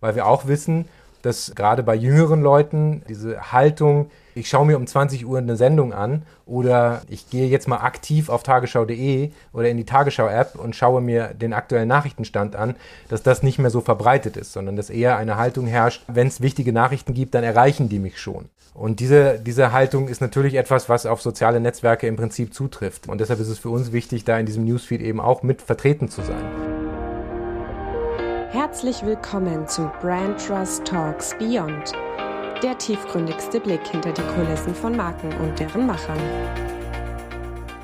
weil wir auch wissen, dass gerade bei jüngeren Leuten diese Haltung, ich schaue mir um 20 Uhr eine Sendung an oder ich gehe jetzt mal aktiv auf tagesschau.de oder in die Tagesschau-App und schaue mir den aktuellen Nachrichtenstand an, dass das nicht mehr so verbreitet ist, sondern dass eher eine Haltung herrscht, wenn es wichtige Nachrichten gibt, dann erreichen die mich schon. Und diese, diese Haltung ist natürlich etwas, was auf soziale Netzwerke im Prinzip zutrifft. Und deshalb ist es für uns wichtig, da in diesem Newsfeed eben auch mit vertreten zu sein. Herzlich willkommen zu Brand Trust Talks Beyond, der tiefgründigste Blick hinter die Kulissen von Marken und deren Machern.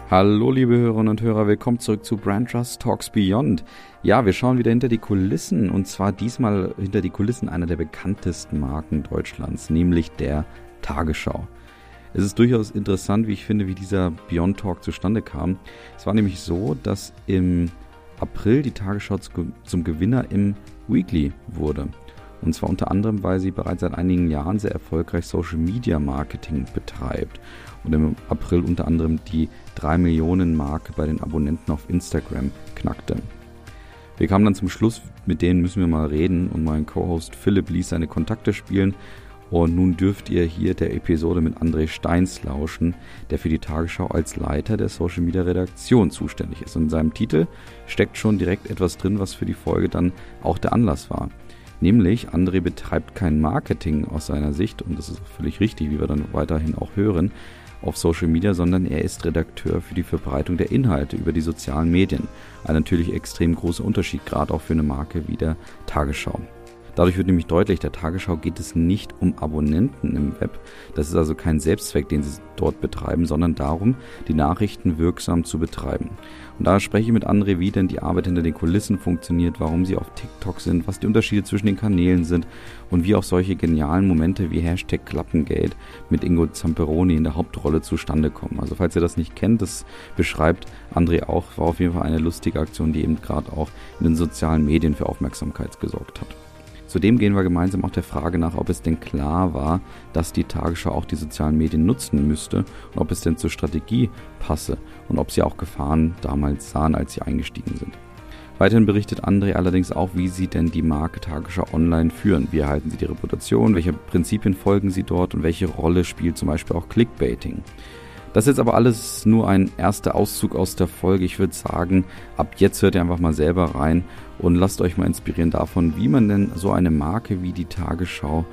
Hallo liebe Hörerinnen und Hörer, willkommen zurück zu Brand Trust Talks Beyond. Ja, wir schauen wieder hinter die Kulissen und zwar diesmal hinter die Kulissen einer der bekanntesten Marken Deutschlands, nämlich der Tagesschau. Es ist durchaus interessant, wie ich finde, wie dieser Beyond Talk zustande kam. Es war nämlich so, dass im April die Tagesschau zum Gewinner im Weekly wurde. Und zwar unter anderem, weil sie bereits seit einigen Jahren sehr erfolgreich Social Media Marketing betreibt und im April unter anderem die 3 Millionen Marke bei den Abonnenten auf Instagram knackte. Wir kamen dann zum Schluss, mit denen müssen wir mal reden und mein Co-Host Philipp ließ seine Kontakte spielen und nun dürft ihr hier der Episode mit André Steins lauschen, der für die Tagesschau als Leiter der Social Media Redaktion zuständig ist. Und in seinem Titel steckt schon direkt etwas drin, was für die Folge dann auch der Anlass war. Nämlich, André betreibt kein Marketing aus seiner Sicht, und das ist auch völlig richtig, wie wir dann weiterhin auch hören, auf Social Media, sondern er ist Redakteur für die Verbreitung der Inhalte über die sozialen Medien. Ein natürlich extrem großer Unterschied, gerade auch für eine Marke wie der Tagesschau. Dadurch wird nämlich deutlich, der Tagesschau geht es nicht um Abonnenten im Web. Das ist also kein Selbstzweck, den sie dort betreiben, sondern darum, die Nachrichten wirksam zu betreiben. Und da spreche ich mit André, wie denn die Arbeit hinter den Kulissen funktioniert, warum sie auf TikTok sind, was die Unterschiede zwischen den Kanälen sind und wie auch solche genialen Momente wie Hashtag Klappengate mit Ingo Zamperoni in der Hauptrolle zustande kommen. Also falls ihr das nicht kennt, das beschreibt André auch, war auf jeden Fall eine lustige Aktion, die eben gerade auch in den sozialen Medien für Aufmerksamkeit gesorgt hat. Zudem gehen wir gemeinsam auch der Frage nach, ob es denn klar war, dass die Tagesschau auch die sozialen Medien nutzen müsste und ob es denn zur Strategie passe und ob sie auch Gefahren damals sahen, als sie eingestiegen sind. Weiterhin berichtet André allerdings auch, wie sie denn die Marke Tagesschau online führen. Wie erhalten sie die Reputation, welche Prinzipien folgen sie dort und welche Rolle spielt zum Beispiel auch Clickbaiting. Das ist jetzt aber alles nur ein erster Auszug aus der Folge. Ich würde sagen, ab jetzt hört ihr einfach mal selber rein und lasst euch mal inspirieren davon, wie man denn so eine Marke wie die Tagesschau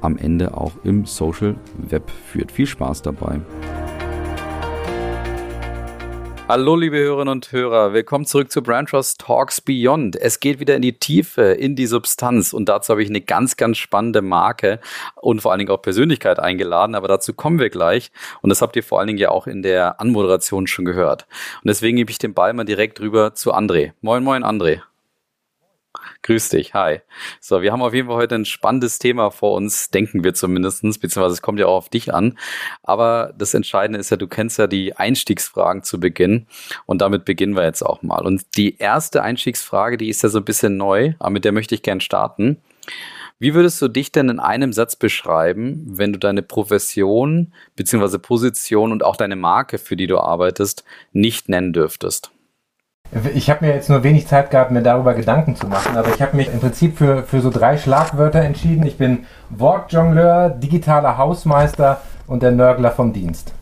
am Ende auch im Social Web führt. Viel Spaß dabei. Hallo, liebe Hörerinnen und Hörer. Willkommen zurück zu Brand Trust Talks Beyond. Es geht wieder in die Tiefe, in die Substanz. Und dazu habe ich eine ganz, ganz spannende Marke und vor allen Dingen auch Persönlichkeit eingeladen. Aber dazu kommen wir gleich. Und das habt ihr vor allen Dingen ja auch in der Anmoderation schon gehört. Und deswegen gebe ich den Ball mal direkt rüber zu André. Moin, moin, André. Grüß dich, hi. So, wir haben auf jeden Fall heute ein spannendes Thema vor uns, denken wir zumindestens, beziehungsweise es kommt ja auch auf dich an. Aber das Entscheidende ist ja, du kennst ja die Einstiegsfragen zu Beginn und damit beginnen wir jetzt auch mal. Und die erste Einstiegsfrage, die ist ja so ein bisschen neu, aber mit der möchte ich gern starten. Wie würdest du dich denn in einem Satz beschreiben, wenn du deine Profession beziehungsweise Position und auch deine Marke, für die du arbeitest, nicht nennen dürftest? Ich habe mir jetzt nur wenig Zeit gehabt, mir darüber Gedanken zu machen, aber ich habe mich im Prinzip für, für so drei Schlagwörter entschieden. Ich bin Wortjongleur, digitaler Hausmeister und der Nörgler vom Dienst.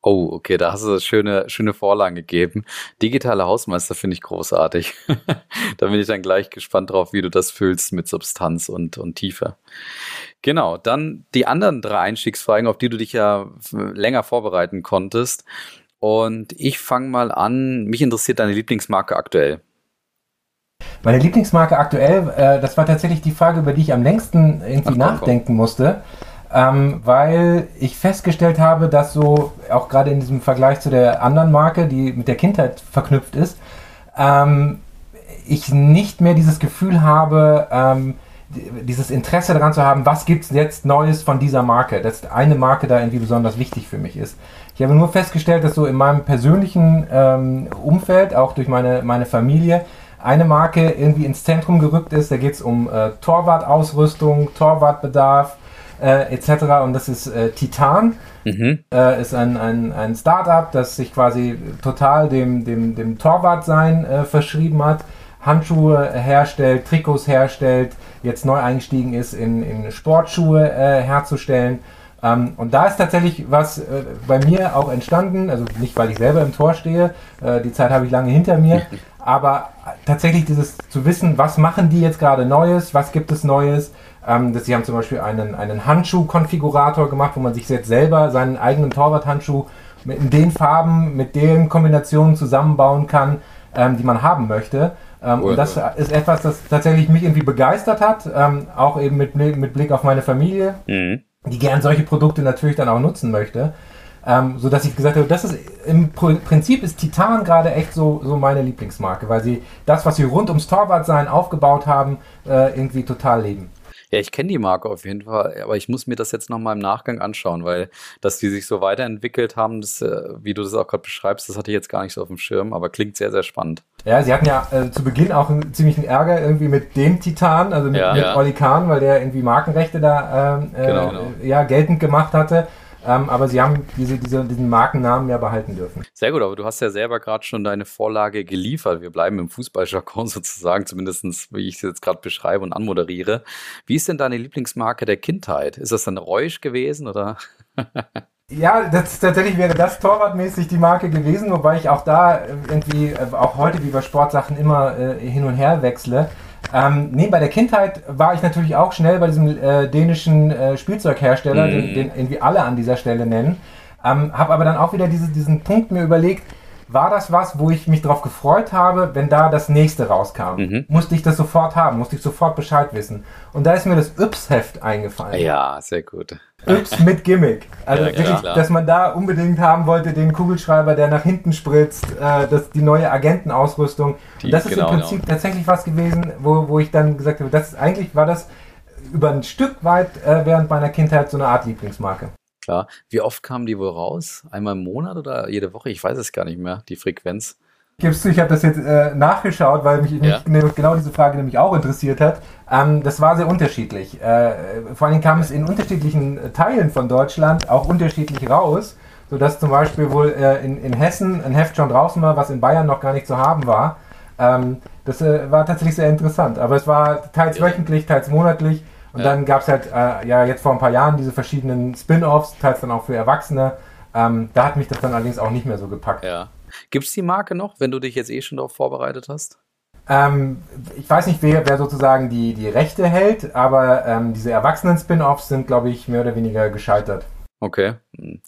Oh, okay, da hast du schöne, schöne Vorlagen gegeben. Digitaler Hausmeister finde ich großartig. da bin ich dann gleich gespannt drauf, wie du das fühlst mit Substanz und, und Tiefe. Genau, dann die anderen drei Einstiegsfragen, auf die du dich ja länger vorbereiten konntest. Und ich fange mal an. Mich interessiert deine Lieblingsmarke aktuell. Meine Lieblingsmarke aktuell, äh, das war tatsächlich die Frage, über die ich am längsten irgendwie Ach, nachdenken komm. musste, ähm, weil ich festgestellt habe, dass so, auch gerade in diesem Vergleich zu der anderen Marke, die mit der Kindheit verknüpft ist, ähm, ich nicht mehr dieses Gefühl habe, ähm, dieses Interesse daran zu haben, was gibt es jetzt Neues von dieser Marke, dass eine Marke da irgendwie besonders wichtig für mich ist. Ich habe nur festgestellt, dass so in meinem persönlichen ähm, Umfeld, auch durch meine, meine Familie, eine Marke irgendwie ins Zentrum gerückt ist. Da geht es um äh, Torwartausrüstung, Torwartbedarf äh, etc. Und das ist äh, Titan. Mhm. Äh, ist ein, ein, ein Startup, das sich quasi total dem, dem, dem Torwartsein äh, verschrieben hat Handschuhe herstellt, Trikots herstellt, jetzt neu eingestiegen ist, in, in Sportschuhe äh, herzustellen. Ähm, und da ist tatsächlich was äh, bei mir auch entstanden, also nicht, weil ich selber im Tor stehe, äh, die Zeit habe ich lange hinter mir, aber tatsächlich dieses zu wissen, was machen die jetzt gerade Neues, was gibt es Neues. Ähm, dass sie haben zum Beispiel einen, einen Handschuh-Konfigurator gemacht, wo man sich jetzt selber seinen eigenen Torwarthandschuh mit den Farben, mit den Kombinationen zusammenbauen kann, ähm, die man haben möchte. Ähm, und das ist etwas, das tatsächlich mich irgendwie begeistert hat, ähm, auch eben mit, mit Blick auf meine Familie, mhm. Die gern solche Produkte natürlich dann auch nutzen möchte. Ähm, so dass ich gesagt habe, das ist im Prinzip ist Titan gerade echt so, so meine Lieblingsmarke, weil sie das, was sie rund ums Torwartsein aufgebaut haben, äh, irgendwie total leben. Ja, ich kenne die Marke auf jeden Fall, aber ich muss mir das jetzt nochmal im Nachgang anschauen, weil dass die sich so weiterentwickelt haben, das, äh, wie du das auch gerade beschreibst, das hatte ich jetzt gar nicht so auf dem Schirm, aber klingt sehr, sehr spannend. Ja, sie hatten ja äh, zu Beginn auch einen ziemlichen Ärger irgendwie mit dem Titan, also mit, ja, mit ja. Oli Kahn, weil der irgendwie Markenrechte da ähm, äh, genau, genau. ja, geltend gemacht hatte. Ähm, aber sie haben diese, diese, diesen Markennamen ja behalten dürfen. Sehr gut, aber du hast ja selber gerade schon deine Vorlage geliefert. Wir bleiben im Fußballjargon sozusagen, zumindest wie ich es jetzt gerade beschreibe und anmoderiere. Wie ist denn deine Lieblingsmarke der Kindheit? Ist das dann Reusch gewesen oder? Ja, das, tatsächlich wäre das torwartmäßig die Marke gewesen, wobei ich auch da irgendwie, äh, auch heute wie bei Sportsachen immer äh, hin und her wechsle. Ähm, nee, bei der Kindheit war ich natürlich auch schnell bei diesem äh, dänischen äh, Spielzeughersteller, mm. den, den, irgendwie alle an dieser Stelle nennen. Ähm, habe aber dann auch wieder diese, diesen Punkt mir überlegt, war das was, wo ich mich darauf gefreut habe, wenn da das nächste rauskam? Mhm. Musste ich das sofort haben, musste ich sofort Bescheid wissen. Und da ist mir das Yps-Heft eingefallen. Ja, sehr gut. Yps mit Gimmick. Also ja, wirklich, klar. dass man da unbedingt haben wollte, den Kugelschreiber, der nach hinten spritzt, äh, das, die neue Agentenausrüstung. Die, Und das ist genau, im Prinzip genau. tatsächlich was gewesen, wo, wo ich dann gesagt habe, das ist, eigentlich war das über ein Stück weit äh, während meiner Kindheit so eine Art Lieblingsmarke. Klar. Wie oft kamen die wohl raus? Einmal im Monat oder jede Woche? Ich weiß es gar nicht mehr, die Frequenz. Gibst du, ich habe das jetzt äh, nachgeschaut, weil mich, ja. mich, genau diese Frage nämlich auch interessiert hat. Ähm, das war sehr unterschiedlich. Äh, vor allem kam es in unterschiedlichen Teilen von Deutschland auch unterschiedlich raus, sodass zum Beispiel wohl äh, in, in Hessen ein Heft schon draußen war, was in Bayern noch gar nicht zu haben war. Ähm, das äh, war tatsächlich sehr interessant. Aber es war teils wöchentlich, teils monatlich. Und ja. dann gab es halt, äh, ja, jetzt vor ein paar Jahren diese verschiedenen Spin-offs, teils dann auch für Erwachsene. Ähm, da hat mich das dann allerdings auch nicht mehr so gepackt. Ja. Gibt es die Marke noch, wenn du dich jetzt eh schon darauf vorbereitet hast? Ähm, ich weiß nicht, wer, wer, sozusagen die, die Rechte hält, aber ähm, diese Erwachsenen-Spin-Offs sind, glaube ich, mehr oder weniger gescheitert. Okay. Hm.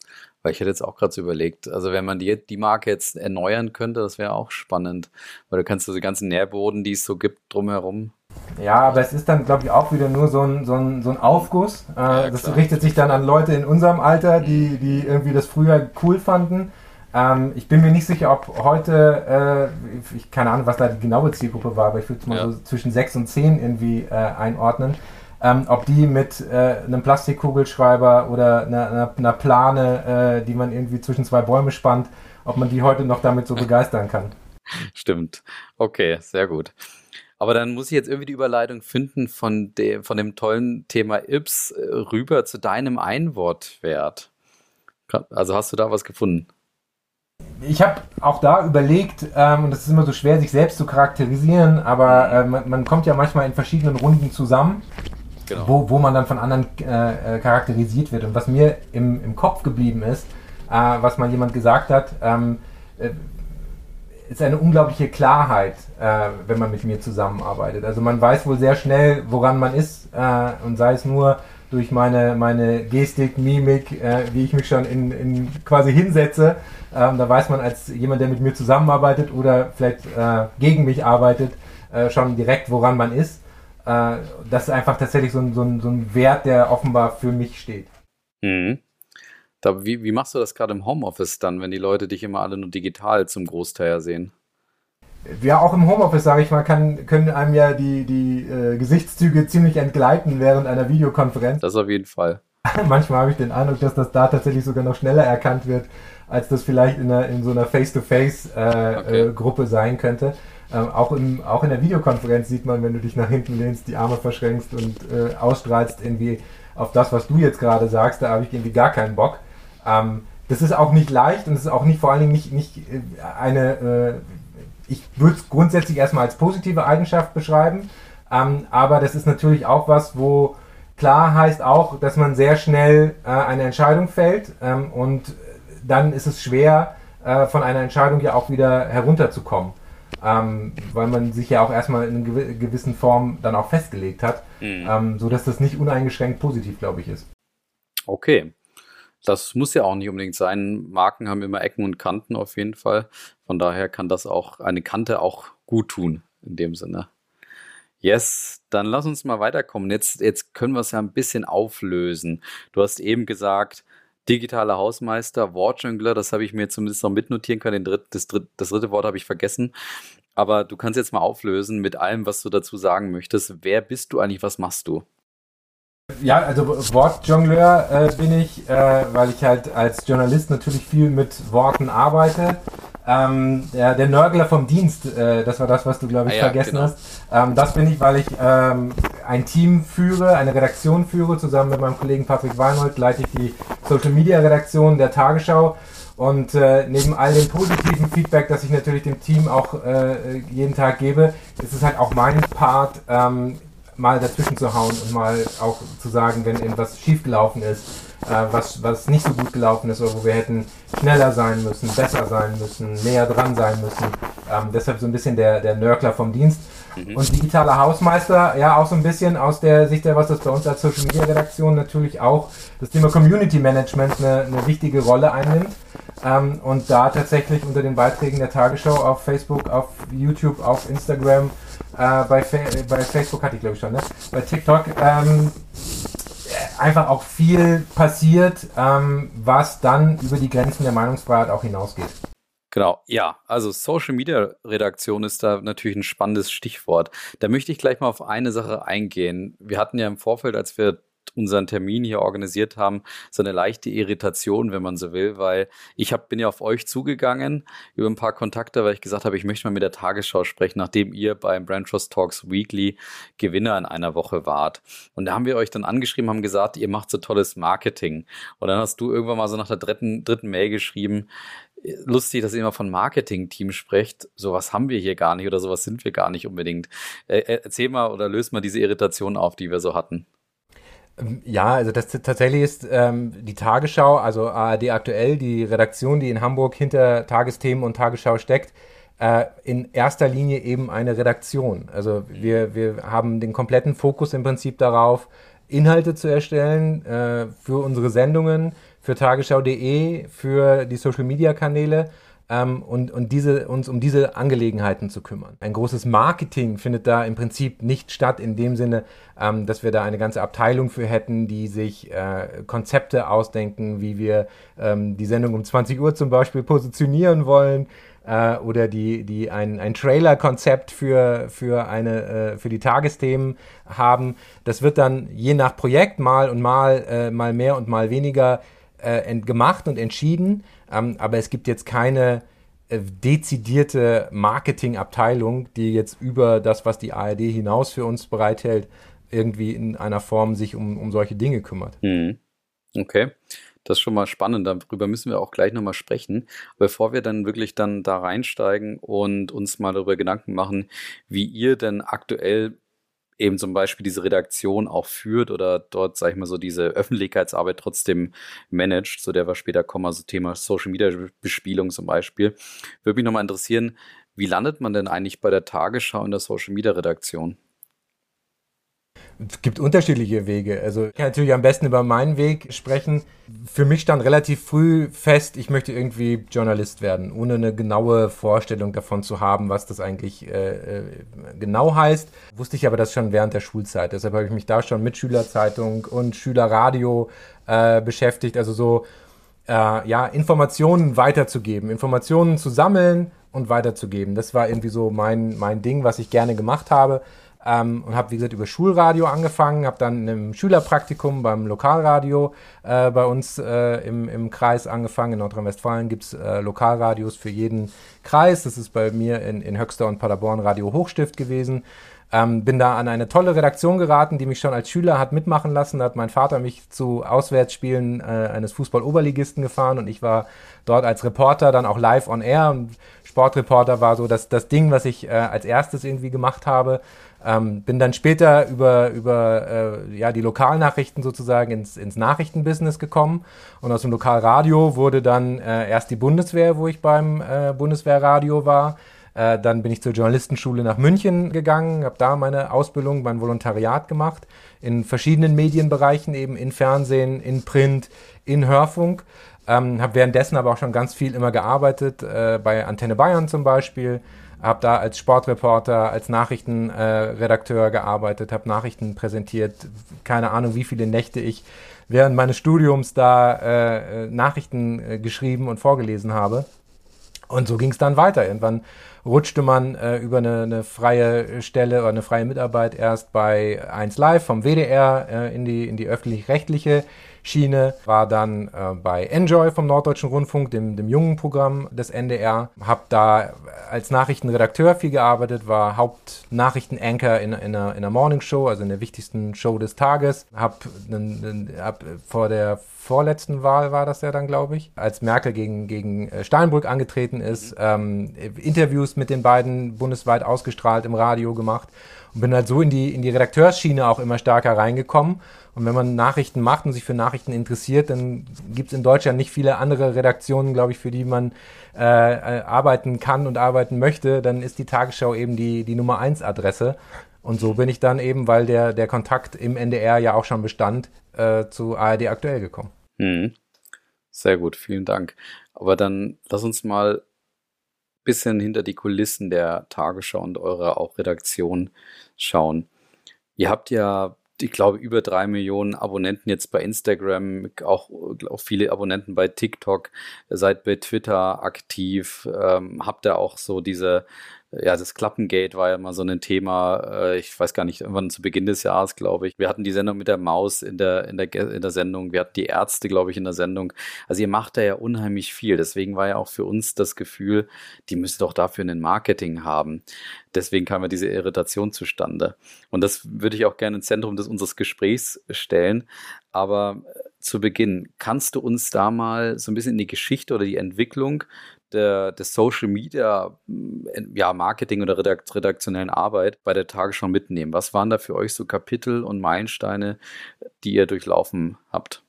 Weil ich hätte jetzt auch gerade so überlegt, also wenn man die, die Marke jetzt erneuern könnte, das wäre auch spannend. Weil du kannst so die ganzen Nährboden, die es so gibt, drumherum, ja, aber es ist dann, glaube ich, auch wieder nur so ein, so ein, so ein Aufguss. Äh, ja, das richtet sich dann an Leute in unserem Alter, die, die irgendwie das früher cool fanden. Ähm, ich bin mir nicht sicher, ob heute, äh, ich keine Ahnung, was da die genaue Zielgruppe war, aber ich würde es mal ja. so zwischen 6 und 10 irgendwie äh, einordnen. Ähm, ob die mit äh, einem Plastikkugelschreiber oder einer, einer, einer Plane, äh, die man irgendwie zwischen zwei Bäume spannt, ob man die heute noch damit so begeistern kann. Stimmt. Okay, sehr gut. Aber dann muss ich jetzt irgendwie die Überleitung finden von dem, von dem tollen Thema Ips äh, rüber zu deinem Einwortwert. Also hast du da was gefunden? Ich habe auch da überlegt, ähm, und das ist immer so schwer, sich selbst zu charakterisieren, aber äh, man, man, kommt ja manchmal in verschiedenen Runden zusammen, genau. wo, wo man dann von anderen äh, äh, charakterisiert wird. Und was mir im, im Kopf geblieben ist, äh, was mal jemand gesagt hat, ähm, äh, ist eine unglaubliche Klarheit, äh, wenn man mit mir zusammenarbeitet. Also man weiß wohl sehr schnell, woran man ist äh, und sei es nur durch meine, meine Gestik, Mimik, äh, wie ich mich schon in, in quasi hinsetze. Ähm, da weiß man als jemand, der mit mir zusammenarbeitet oder vielleicht äh, gegen mich arbeitet, äh, schon direkt, woran man ist. Äh, das ist einfach tatsächlich so ein, so, ein, so ein Wert, der offenbar für mich steht. Mhm. Da, wie, wie machst du das gerade im Homeoffice dann, wenn die Leute dich immer alle nur digital zum Großteil sehen? Ja, auch im Homeoffice, sage ich mal, kann, können einem ja die, die äh, Gesichtszüge ziemlich entgleiten während einer Videokonferenz. Das auf jeden Fall. Manchmal habe ich den Eindruck, dass das da tatsächlich sogar noch schneller erkannt wird, als das vielleicht in, einer, in so einer Face-to-Face-Gruppe äh, okay. äh, sein könnte. Ähm, auch, im, auch in der Videokonferenz sieht man, wenn du dich nach hinten lehnst, die Arme verschränkst und äh, ausstrahlst irgendwie auf das, was du jetzt gerade sagst, da habe ich irgendwie gar keinen Bock. Ähm, das ist auch nicht leicht und es ist auch nicht vor allen Dingen nicht, nicht äh, eine, äh, ich würde es grundsätzlich erstmal als positive Eigenschaft beschreiben, ähm, aber das ist natürlich auch was, wo klar heißt auch, dass man sehr schnell äh, eine Entscheidung fällt ähm, und dann ist es schwer, äh, von einer Entscheidung ja auch wieder herunterzukommen. Ähm, weil man sich ja auch erstmal in einer gewissen Form dann auch festgelegt hat, mhm. ähm, so dass das nicht uneingeschränkt positiv, glaube ich, ist. Okay. Das muss ja auch nicht unbedingt sein. Marken haben immer Ecken und Kanten auf jeden Fall. Von daher kann das auch eine Kante auch gut tun in dem Sinne. Yes, dann lass uns mal weiterkommen. Jetzt, jetzt können wir es ja ein bisschen auflösen. Du hast eben gesagt, digitaler Hausmeister, Wortjungler, das habe ich mir zumindest noch mitnotieren können. Dritt, das, dritt, das dritte Wort habe ich vergessen. Aber du kannst jetzt mal auflösen mit allem, was du dazu sagen möchtest. Wer bist du eigentlich? Was machst du? Ja, also Wortjongleur äh, bin ich, äh, weil ich halt als Journalist natürlich viel mit Worten arbeite. Ähm, der, der Nörgler vom Dienst, äh, das war das, was du, glaube ich, ah, ja, vergessen genau. hast. Ähm, das bin ich, weil ich ähm, ein Team führe, eine Redaktion führe. Zusammen mit meinem Kollegen Patrick Weinhold leite ich die Social Media Redaktion der Tagesschau. Und äh, neben all dem positiven Feedback, das ich natürlich dem Team auch äh, jeden Tag gebe, ist es halt auch mein Part, ähm, mal dazwischen zu hauen und mal auch zu sagen, wenn irgendwas schiefgelaufen ist, äh, was, was nicht so gut gelaufen ist oder wo wir hätten schneller sein müssen, besser sein müssen, näher dran sein müssen. Ähm, deshalb so ein bisschen der, der Nörgler vom Dienst. Mhm. Und digitaler Hausmeister, ja, auch so ein bisschen aus der Sicht der, was das bei uns als Social Media Redaktion natürlich auch das Thema Community Management eine, eine wichtige Rolle einnimmt. Ähm, und da tatsächlich unter den Beiträgen der Tagesschau auf Facebook, auf YouTube, auf Instagram, äh, bei, Fa bei Facebook hatte ich glaube ich schon, ne? bei TikTok, ähm, einfach auch viel passiert, ähm, was dann über die Grenzen der Meinungsfreiheit auch hinausgeht. Genau, ja, also Social Media Redaktion ist da natürlich ein spannendes Stichwort. Da möchte ich gleich mal auf eine Sache eingehen. Wir hatten ja im Vorfeld, als wir unseren Termin hier organisiert haben, so eine leichte Irritation, wenn man so will, weil ich hab, bin ja auf euch zugegangen über ein paar Kontakte, weil ich gesagt habe, ich möchte mal mit der Tagesschau sprechen, nachdem ihr beim Brand Trust Talks Weekly Gewinner in einer Woche wart. Und da haben wir euch dann angeschrieben, haben gesagt, ihr macht so tolles Marketing. Und dann hast du irgendwann mal so nach der dritten, dritten Mail geschrieben, lustig, dass ihr immer von Marketing-Team sprecht. Sowas haben wir hier gar nicht oder sowas sind wir gar nicht unbedingt. Äh, erzähl mal oder löst mal diese Irritation auf, die wir so hatten. Ja, also das tatsächlich ist ähm, die Tagesschau, also ARD aktuell, die Redaktion, die in Hamburg hinter Tagesthemen und Tagesschau steckt, äh, in erster Linie eben eine Redaktion. Also wir, wir haben den kompletten Fokus im Prinzip darauf, Inhalte zu erstellen äh, für unsere Sendungen, für tagesschau.de, für die Social-Media-Kanäle ähm, und, und diese, uns um diese Angelegenheiten zu kümmern. Ein großes Marketing findet da im Prinzip nicht statt, in dem Sinne, ähm, dass wir da eine ganze Abteilung für hätten, die sich äh, Konzepte ausdenken, wie wir ähm, die Sendung um 20 Uhr zum Beispiel positionieren wollen äh, oder die, die ein, ein Trailer-Konzept für, für, äh, für die Tagesthemen haben. Das wird dann je nach Projekt mal und mal, äh, mal mehr und mal weniger äh, gemacht und entschieden. Ähm, aber es gibt jetzt keine äh, dezidierte Marketingabteilung, die jetzt über das, was die ARD hinaus für uns bereithält, irgendwie in einer Form sich um, um solche Dinge kümmert. Mhm. Okay. Das ist schon mal spannend. Darüber müssen wir auch gleich nochmal sprechen. Bevor wir dann wirklich dann da reinsteigen und uns mal darüber Gedanken machen, wie ihr denn aktuell eben zum Beispiel diese Redaktion auch führt oder dort, sag ich mal, so diese Öffentlichkeitsarbeit trotzdem managt, zu der wir später kommen, also Thema Social Media Bespielung zum Beispiel. Würde mich nochmal interessieren, wie landet man denn eigentlich bei der Tagesschau in der Social Media Redaktion? Es gibt unterschiedliche Wege. Also ich kann natürlich am besten über meinen Weg sprechen. Für mich stand relativ früh fest, ich möchte irgendwie Journalist werden, ohne eine genaue Vorstellung davon zu haben, was das eigentlich äh, äh genau heißt. Wusste ich aber das schon während der Schulzeit. Deshalb habe ich mich da schon mit Schülerzeitung und Schülerradio äh, beschäftigt. Also so äh, ja Informationen weiterzugeben, Informationen zu sammeln und weiterzugeben. Das war irgendwie so mein mein Ding, was ich gerne gemacht habe. Ähm, und habe, wie gesagt, über Schulradio angefangen, habe dann im Schülerpraktikum beim Lokalradio äh, bei uns äh, im, im Kreis angefangen. In Nordrhein-Westfalen gibt es äh, Lokalradios für jeden Kreis. Das ist bei mir in, in Höxter und Paderborn Radio Hochstift gewesen. Ähm, bin da an eine tolle Redaktion geraten, die mich schon als Schüler hat mitmachen lassen. Da hat mein Vater mich zu Auswärtsspielen äh, eines Fußball-Oberligisten gefahren und ich war dort als Reporter dann auch live on air und Sportreporter war so das, das Ding, was ich äh, als erstes irgendwie gemacht habe. Ähm, bin dann später über, über äh, ja, die Lokalnachrichten sozusagen ins, ins Nachrichtenbusiness gekommen. Und aus dem Lokalradio wurde dann äh, erst die Bundeswehr, wo ich beim äh, Bundeswehrradio war. Äh, dann bin ich zur Journalistenschule nach München gegangen, habe da meine Ausbildung, mein Volontariat gemacht, in verschiedenen Medienbereichen, eben in Fernsehen, in Print, in Hörfunk. Ähm, habe währenddessen aber auch schon ganz viel immer gearbeitet, äh, bei Antenne Bayern zum Beispiel. Habe da als Sportreporter, als Nachrichtenredakteur äh, gearbeitet, habe Nachrichten präsentiert, keine Ahnung, wie viele Nächte ich während meines Studiums da äh, Nachrichten äh, geschrieben und vorgelesen habe. Und so ging es dann weiter. Irgendwann rutschte man äh, über eine, eine, freie Stelle oder eine freie Mitarbeit erst bei 1 Live vom WDR äh, in die, in die öffentlich-rechtliche Schiene, war dann äh, bei Enjoy vom Norddeutschen Rundfunk, dem, dem jungen Programm des NDR, habe da als Nachrichtenredakteur viel gearbeitet, war Hauptnachrichtenanchor in, in, einer, in einer Morningshow, also in der wichtigsten Show des Tages, habe hab vor der vorletzten Wahl war das ja dann, glaube ich, als Merkel gegen, gegen äh, Steinbrück angetreten ist, ähm, Interviews mit den beiden bundesweit ausgestrahlt im Radio gemacht und bin halt so in die, in die Redakteursschiene auch immer stärker reingekommen. Und wenn man Nachrichten macht und sich für Nachrichten interessiert, dann gibt es in Deutschland nicht viele andere Redaktionen, glaube ich, für die man äh, äh, arbeiten kann und arbeiten möchte. Dann ist die Tagesschau eben die, die Nummer eins Adresse. Und so bin ich dann eben, weil der, der Kontakt im NDR ja auch schon bestand, äh, zu ARD aktuell gekommen. Hm. Sehr gut, vielen Dank. Aber dann lass uns mal ein bisschen hinter die Kulissen der Tagesschau und eurer auch Redaktion schauen. Ihr habt ja ich glaube, über drei Millionen Abonnenten jetzt bei Instagram, auch, auch viele Abonnenten bei TikTok, seid bei Twitter aktiv, ähm, habt ihr auch so diese ja, das Klappengate war ja mal so ein Thema, äh, ich weiß gar nicht, irgendwann zu Beginn des Jahres, glaube ich. Wir hatten die Sendung mit der Maus in der, in der, in der Sendung, wir hatten die Ärzte, glaube ich, in der Sendung. Also ihr macht da ja unheimlich viel. Deswegen war ja auch für uns das Gefühl, die müsste doch dafür ein Marketing haben. Deswegen kam ja diese Irritation zustande. Und das würde ich auch gerne ins Zentrum des unseres Gesprächs stellen. Aber zu Beginn, kannst du uns da mal so ein bisschen in die Geschichte oder die Entwicklung der, der Social Media ja, Marketing oder redaktionellen Arbeit bei der Tagesschau mitnehmen? Was waren da für euch so Kapitel und Meilensteine, die ihr durchlaufen habt?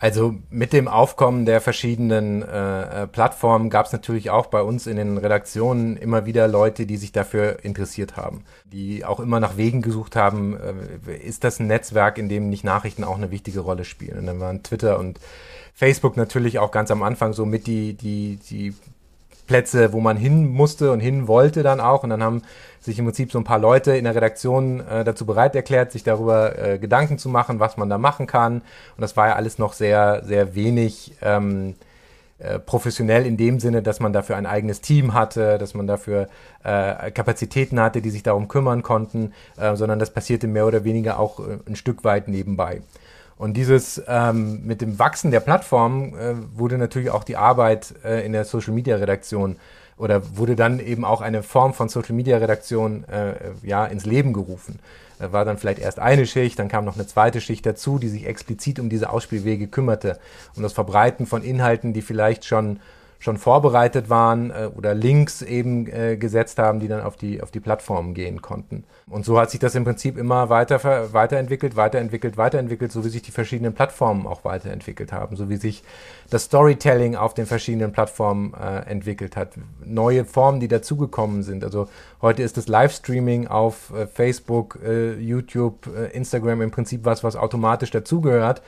Also mit dem Aufkommen der verschiedenen äh, äh Plattformen gab es natürlich auch bei uns in den Redaktionen immer wieder Leute, die sich dafür interessiert haben, die auch immer nach Wegen gesucht haben, äh, ist das ein Netzwerk, in dem nicht Nachrichten auch eine wichtige Rolle spielen. Und dann waren Twitter und Facebook natürlich auch ganz am Anfang so mit die, die, die Plätze, wo man hin musste und hin wollte dann auch. Und dann haben sich im Prinzip so ein paar Leute in der Redaktion äh, dazu bereit erklärt, sich darüber äh, Gedanken zu machen, was man da machen kann. Und das war ja alles noch sehr, sehr wenig ähm, äh, professionell in dem Sinne, dass man dafür ein eigenes Team hatte, dass man dafür äh, Kapazitäten hatte, die sich darum kümmern konnten, äh, sondern das passierte mehr oder weniger auch ein Stück weit nebenbei. Und dieses ähm, mit dem Wachsen der Plattform äh, wurde natürlich auch die Arbeit äh, in der Social Media Redaktion oder wurde dann eben auch eine Form von Social Media Redaktion äh, ja ins Leben gerufen. Da war dann vielleicht erst eine Schicht, dann kam noch eine zweite Schicht dazu, die sich explizit um diese Ausspielwege kümmerte, um das Verbreiten von Inhalten, die vielleicht schon schon vorbereitet waren äh, oder Links eben äh, gesetzt haben, die dann auf die, auf die Plattformen gehen konnten. Und so hat sich das im Prinzip immer weiter weiterentwickelt, weiterentwickelt, weiterentwickelt, so wie sich die verschiedenen Plattformen auch weiterentwickelt haben, so wie sich das Storytelling auf den verschiedenen Plattformen äh, entwickelt hat, neue Formen, die dazugekommen sind. Also heute ist das Livestreaming auf äh, Facebook, äh, YouTube, äh, Instagram im Prinzip was, was automatisch dazugehört.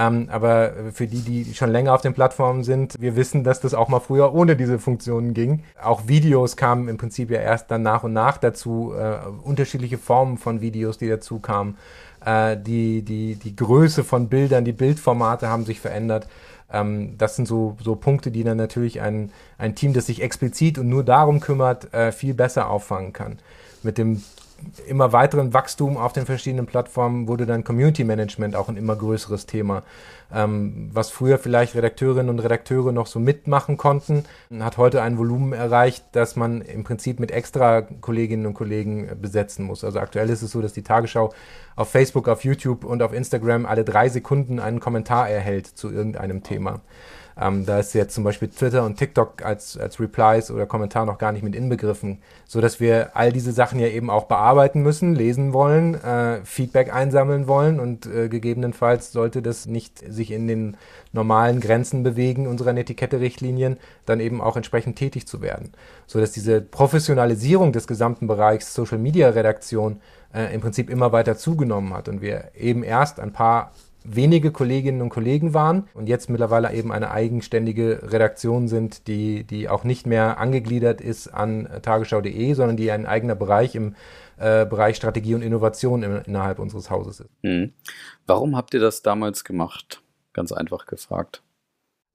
Ähm, aber für die, die schon länger auf den Plattformen sind, wir wissen, dass das auch mal früher ohne diese Funktionen ging. Auch Videos kamen im Prinzip ja erst dann nach und nach dazu, äh, unterschiedliche Formen von Videos, die dazu kamen. Äh, die, die, die Größe von Bildern, die Bildformate haben sich verändert. Ähm, das sind so, so Punkte, die dann natürlich ein, ein Team, das sich explizit und nur darum kümmert, äh, viel besser auffangen kann. Mit dem immer weiteren Wachstum auf den verschiedenen Plattformen wurde dann Community Management auch ein immer größeres Thema. Ähm, was früher vielleicht Redakteurinnen und Redakteure noch so mitmachen konnten, hat heute ein Volumen erreicht, das man im Prinzip mit extra Kolleginnen und Kollegen besetzen muss. Also aktuell ist es so, dass die Tagesschau auf Facebook, auf YouTube und auf Instagram alle drei Sekunden einen Kommentar erhält zu irgendeinem Thema. Ähm, da ist jetzt zum Beispiel Twitter und TikTok als, als Replies oder Kommentar noch gar nicht mit inbegriffen, so dass wir all diese Sachen ja eben auch bearbeiten müssen, lesen wollen, äh, Feedback einsammeln wollen und äh, gegebenenfalls sollte das nicht sich in den normalen Grenzen bewegen unserer Etikette-Richtlinien, dann eben auch entsprechend tätig zu werden, so dass diese Professionalisierung des gesamten Bereichs Social Media Redaktion äh, im Prinzip immer weiter zugenommen hat und wir eben erst ein paar wenige Kolleginnen und Kollegen waren und jetzt mittlerweile eben eine eigenständige Redaktion sind, die, die auch nicht mehr angegliedert ist an tagesschau.de, sondern die ein eigener Bereich im äh, Bereich Strategie und Innovation im, innerhalb unseres Hauses ist. Mhm. Warum habt ihr das damals gemacht? Ganz einfach gefragt.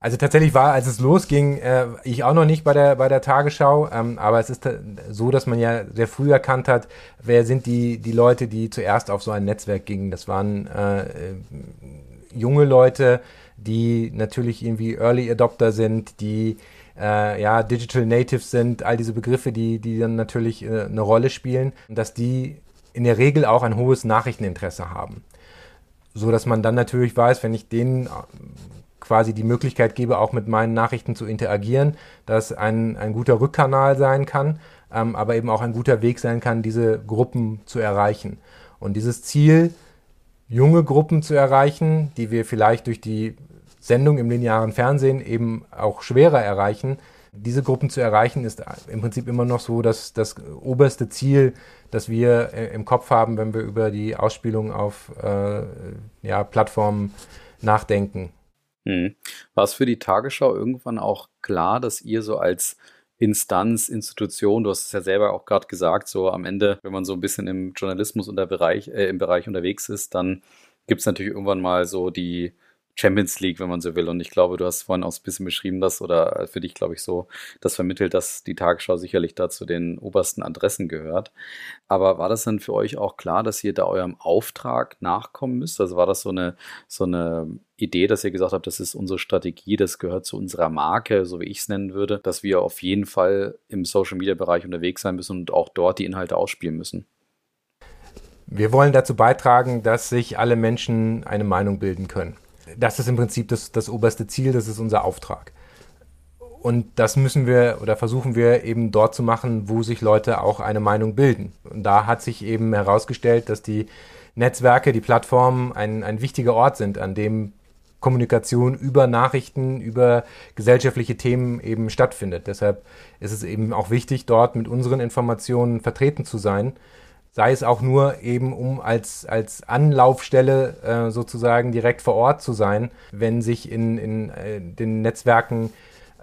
Also tatsächlich war, als es losging, äh, ich auch noch nicht bei der bei der Tagesschau, ähm, aber es ist so, dass man ja sehr früh erkannt hat, wer sind die die Leute, die zuerst auf so ein Netzwerk gingen. Das waren äh, junge Leute, die natürlich irgendwie Early Adopter sind, die äh, ja Digital Natives sind, all diese Begriffe, die die dann natürlich äh, eine Rolle spielen, dass die in der Regel auch ein hohes Nachrichteninteresse haben so dass man dann natürlich weiß, wenn ich denen quasi die Möglichkeit gebe, auch mit meinen Nachrichten zu interagieren, dass ein, ein guter Rückkanal sein kann, ähm, aber eben auch ein guter Weg sein kann, diese Gruppen zu erreichen. Und dieses Ziel, junge Gruppen zu erreichen, die wir vielleicht durch die Sendung im linearen Fernsehen eben auch schwerer erreichen, diese Gruppen zu erreichen, ist im Prinzip immer noch so dass das oberste Ziel, das wir äh, im Kopf haben, wenn wir über die Ausspielung auf äh, ja, Plattformen nachdenken. Hm. War es für die Tagesschau irgendwann auch klar, dass ihr so als Instanz, Institution, du hast es ja selber auch gerade gesagt, so am Ende, wenn man so ein bisschen im Journalismus und Bereich, äh, im Bereich unterwegs ist, dann gibt es natürlich irgendwann mal so die Champions League, wenn man so will. Und ich glaube, du hast vorhin auch ein bisschen beschrieben, dass, oder für dich, glaube ich, so, das vermittelt, dass die Tagesschau sicherlich da zu den obersten Adressen gehört. Aber war das dann für euch auch klar, dass ihr da eurem Auftrag nachkommen müsst? Also war das so eine, so eine Idee, dass ihr gesagt habt, das ist unsere Strategie, das gehört zu unserer Marke, so wie ich es nennen würde, dass wir auf jeden Fall im Social Media Bereich unterwegs sein müssen und auch dort die Inhalte ausspielen müssen? Wir wollen dazu beitragen, dass sich alle Menschen eine Meinung bilden können das ist im Prinzip das, das oberste Ziel, das ist unser Auftrag. Und das müssen wir oder versuchen wir eben dort zu machen, wo sich Leute auch eine Meinung bilden. Und da hat sich eben herausgestellt, dass die Netzwerke, die Plattformen ein, ein wichtiger Ort sind, an dem Kommunikation über Nachrichten, über gesellschaftliche Themen eben stattfindet. Deshalb ist es eben auch wichtig, dort mit unseren Informationen vertreten zu sein sei es auch nur eben, um als, als Anlaufstelle äh, sozusagen direkt vor Ort zu sein, wenn sich in, in äh, den Netzwerken,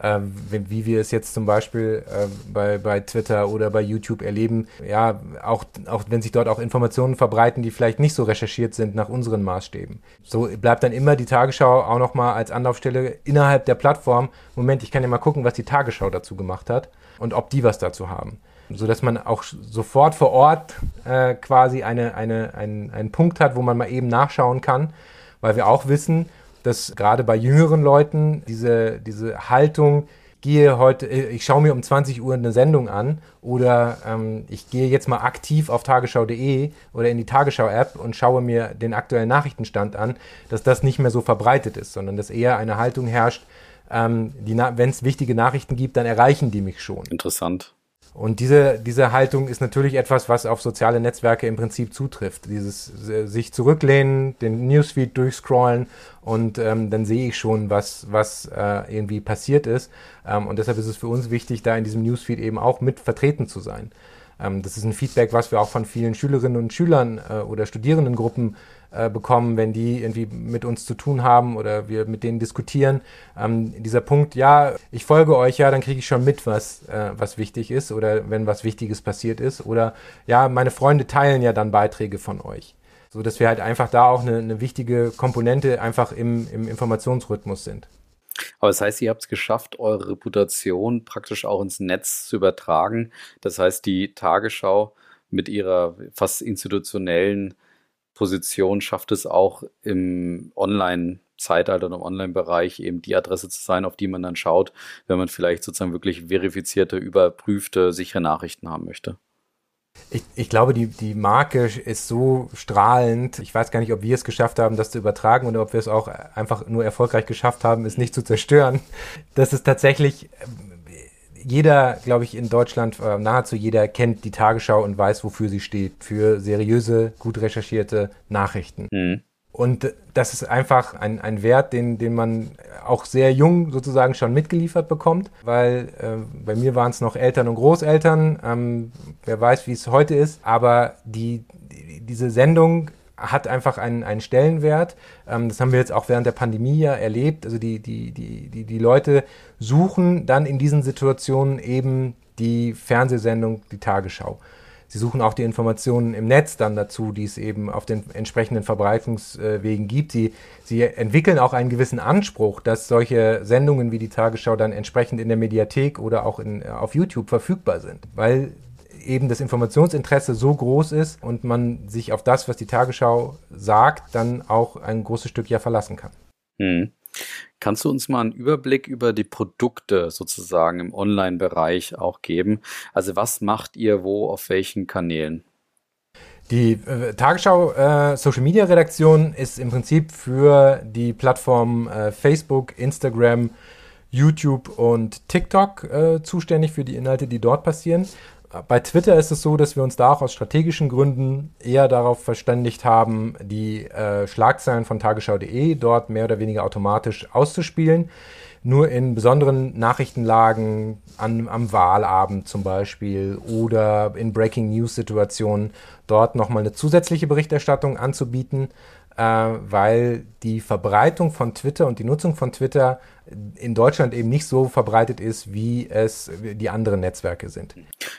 äh, wie, wie, wir es jetzt zum Beispiel äh, bei, bei Twitter oder bei YouTube erleben, ja, auch, auch wenn sich dort auch Informationen verbreiten, die vielleicht nicht so recherchiert sind nach unseren Maßstäben. So bleibt dann immer die Tagesschau auch nochmal als Anlaufstelle innerhalb der Plattform. Moment, ich kann ja mal gucken, was die Tagesschau dazu gemacht hat und ob die was dazu haben so dass man auch sofort vor Ort äh, quasi eine, eine, ein, einen Punkt hat, wo man mal eben nachschauen kann, weil wir auch wissen, dass gerade bei jüngeren Leuten diese, diese Haltung, gehe heute, äh, ich schaue mir um 20 Uhr eine Sendung an oder ähm, ich gehe jetzt mal aktiv auf tagesschau.de oder in die Tagesschau-App und schaue mir den aktuellen Nachrichtenstand an, dass das nicht mehr so verbreitet ist, sondern dass eher eine Haltung herrscht, ähm, wenn es wichtige Nachrichten gibt, dann erreichen die mich schon. Interessant. Und diese, diese Haltung ist natürlich etwas, was auf soziale Netzwerke im Prinzip zutrifft. Dieses äh, sich zurücklehnen, den Newsfeed durchscrollen und ähm, dann sehe ich schon, was, was äh, irgendwie passiert ist. Ähm, und deshalb ist es für uns wichtig, da in diesem Newsfeed eben auch mit vertreten zu sein. Ähm, das ist ein Feedback, was wir auch von vielen Schülerinnen und Schülern äh, oder Studierendengruppen äh, bekommen, wenn die irgendwie mit uns zu tun haben oder wir mit denen diskutieren. Ähm, dieser Punkt, ja, ich folge euch, ja, dann kriege ich schon mit, was, äh, was wichtig ist oder wenn was Wichtiges passiert ist. Oder ja, meine Freunde teilen ja dann Beiträge von euch. So dass wir halt einfach da auch eine, eine wichtige Komponente einfach im, im Informationsrhythmus sind. Aber das heißt, ihr habt es geschafft, eure Reputation praktisch auch ins Netz zu übertragen. Das heißt, die Tagesschau mit ihrer fast institutionellen Position schafft es auch im Online-Zeitalter und im Online-Bereich eben die Adresse zu sein, auf die man dann schaut, wenn man vielleicht sozusagen wirklich verifizierte, überprüfte, sichere Nachrichten haben möchte. Ich, ich glaube, die, die Marke ist so strahlend. Ich weiß gar nicht, ob wir es geschafft haben, das zu übertragen oder ob wir es auch einfach nur erfolgreich geschafft haben, es nicht zu zerstören. Das ist tatsächlich jeder, glaube ich, in Deutschland, äh, nahezu jeder kennt die Tagesschau und weiß, wofür sie steht. Für seriöse, gut recherchierte Nachrichten. Mhm. Und das ist einfach ein, ein Wert, den, den man auch sehr jung sozusagen schon mitgeliefert bekommt, weil äh, bei mir waren es noch Eltern und Großeltern, ähm, wer weiß, wie es heute ist, aber die, die, diese Sendung hat einfach einen, einen Stellenwert. Ähm, das haben wir jetzt auch während der Pandemie ja erlebt. Also die, die, die, die, die Leute suchen dann in diesen Situationen eben die Fernsehsendung, die Tagesschau. Sie suchen auch die Informationen im Netz dann dazu, die es eben auf den entsprechenden Verbreitungswegen gibt. Sie, sie entwickeln auch einen gewissen Anspruch, dass solche Sendungen wie die Tagesschau dann entsprechend in der Mediathek oder auch in, auf YouTube verfügbar sind, weil eben das Informationsinteresse so groß ist und man sich auf das, was die Tagesschau sagt, dann auch ein großes Stück ja verlassen kann. Hm. Kannst du uns mal einen Überblick über die Produkte sozusagen im Online-Bereich auch geben? Also was macht ihr wo auf welchen Kanälen? Die äh, Tagesschau äh, Social Media Redaktion ist im Prinzip für die Plattformen äh, Facebook, Instagram, YouTube und TikTok äh, zuständig für die Inhalte, die dort passieren. Bei Twitter ist es so, dass wir uns da auch aus strategischen Gründen eher darauf verständigt haben, die äh, Schlagzeilen von tagesschau.de dort mehr oder weniger automatisch auszuspielen. Nur in besonderen Nachrichtenlagen an, am Wahlabend zum Beispiel oder in Breaking News Situationen dort nochmal eine zusätzliche Berichterstattung anzubieten, äh, weil die Verbreitung von Twitter und die Nutzung von Twitter in Deutschland eben nicht so verbreitet ist, wie es die anderen Netzwerke sind.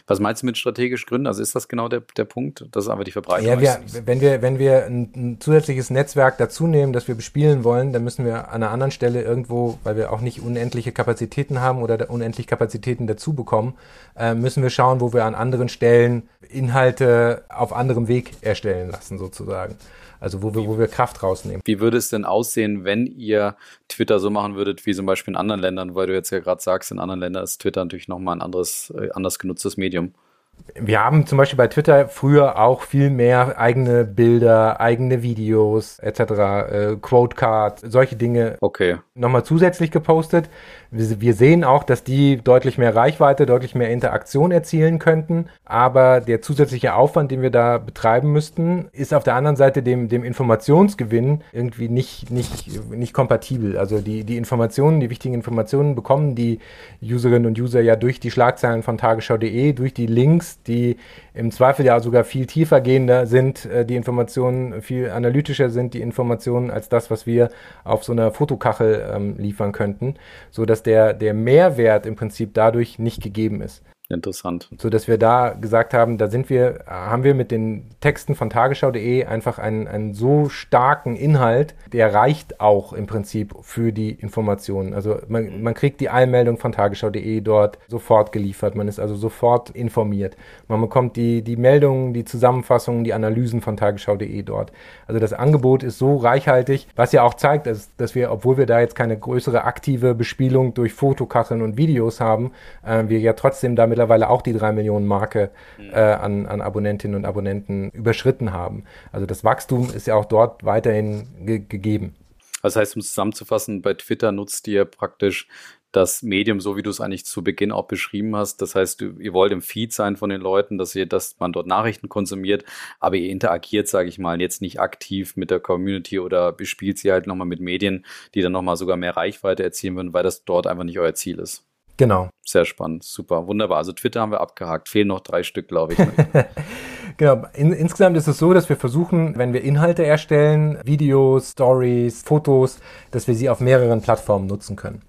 Was meinst du mit strategisch Gründen? Also ist das genau der, der Punkt, dass aber die Verbreitung ja, wir, wenn wir wenn wir ein, ein, zusätzliches Netzwerk dazu nehmen, das wir bespielen wollen, dann müssen wir an einer anderen Stelle irgendwo, weil wir auch nicht unendliche Kapazitäten haben oder unendlich Kapazitäten dazu bekommen, äh, müssen wir schauen, wo wir an anderen Stellen Inhalte auf anderem Weg erstellen lassen sozusagen. Also wo wir, wo wir Kraft rausnehmen. Wie würde es denn aussehen, wenn ihr Twitter so machen würdet, wie zum Beispiel in anderen Ländern, weil du jetzt ja gerade sagst, in anderen Ländern ist Twitter natürlich nochmal ein anderes, äh, anders genutztes Medium. Wir haben zum Beispiel bei Twitter früher auch viel mehr eigene Bilder, eigene Videos etc., äh, Quotecard, solche Dinge okay. nochmal zusätzlich gepostet. Wir sehen auch, dass die deutlich mehr Reichweite, deutlich mehr Interaktion erzielen könnten. Aber der zusätzliche Aufwand, den wir da betreiben müssten, ist auf der anderen Seite dem, dem Informationsgewinn irgendwie nicht, nicht, nicht kompatibel. Also die, die Informationen, die wichtigen Informationen bekommen die Userinnen und User ja durch die Schlagzeilen von tagesschau.de, durch die Links, die im Zweifel ja sogar viel tiefer gehender sind, äh, die Informationen viel analytischer sind, die Informationen als das, was wir auf so einer Fotokachel ähm, liefern könnten, so dass der, der Mehrwert im Prinzip dadurch nicht gegeben ist. Interessant. So dass wir da gesagt haben, da sind wir, haben wir mit den Texten von tagesschau.de einfach einen, einen so starken Inhalt, der reicht auch im Prinzip für die Informationen. Also man, man kriegt die Einmeldung von tagesschau.de dort sofort geliefert. Man ist also sofort informiert. Man bekommt die, die Meldungen, die Zusammenfassungen, die Analysen von tagesschau.de dort. Also das Angebot ist so reichhaltig, was ja auch zeigt, dass, dass wir, obwohl wir da jetzt keine größere aktive Bespielung durch Fotokacheln und Videos haben, äh, wir ja trotzdem damit mittlerweile auch die drei Millionen Marke mhm. äh, an, an Abonnentinnen und Abonnenten überschritten haben. Also das Wachstum ist ja auch dort weiterhin ge gegeben. Das heißt, um zusammenzufassen, bei Twitter nutzt ihr praktisch das Medium, so wie du es eigentlich zu Beginn auch beschrieben hast. Das heißt, ihr wollt im Feed sein von den Leuten, dass ihr, dass man dort Nachrichten konsumiert, aber ihr interagiert, sage ich mal, jetzt nicht aktiv mit der Community oder bespielt sie halt nochmal mit Medien, die dann nochmal sogar mehr Reichweite erzielen würden, weil das dort einfach nicht euer Ziel ist. Genau. Sehr spannend, super, wunderbar. Also Twitter haben wir abgehakt, fehlen noch drei Stück, glaube ich. genau. In, insgesamt ist es so, dass wir versuchen, wenn wir Inhalte erstellen, Videos, Stories, Fotos, dass wir sie auf mehreren Plattformen nutzen können.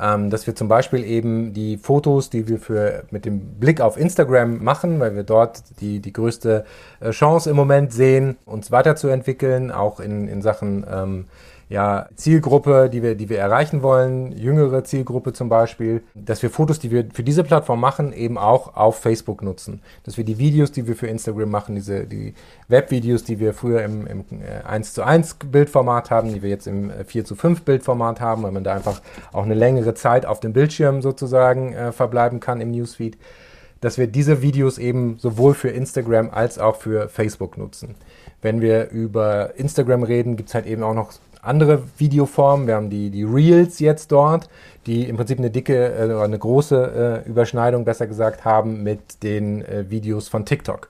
Ähm, dass wir zum Beispiel eben die Fotos, die wir für mit dem Blick auf Instagram machen, weil wir dort die, die größte äh, Chance im Moment sehen, uns weiterzuentwickeln, auch in, in Sachen ähm, ja, Zielgruppe, die wir, die wir erreichen wollen, jüngere Zielgruppe zum Beispiel, dass wir Fotos, die wir für diese Plattform machen, eben auch auf Facebook nutzen. Dass wir die Videos, die wir für Instagram machen, diese, die Webvideos, die wir früher im, im 1 äh, zu 1 Bildformat haben, die wir jetzt im 4 äh, zu 5 Bildformat haben, weil man da einfach auch eine längere Zeit auf dem Bildschirm sozusagen äh, verbleiben kann im Newsfeed dass wir diese Videos eben sowohl für Instagram als auch für Facebook nutzen. Wenn wir über Instagram reden, gibt es halt eben auch noch andere Videoformen. Wir haben die, die Reels jetzt dort, die im Prinzip eine dicke äh, oder eine große äh, Überschneidung, besser gesagt, haben mit den äh, Videos von TikTok.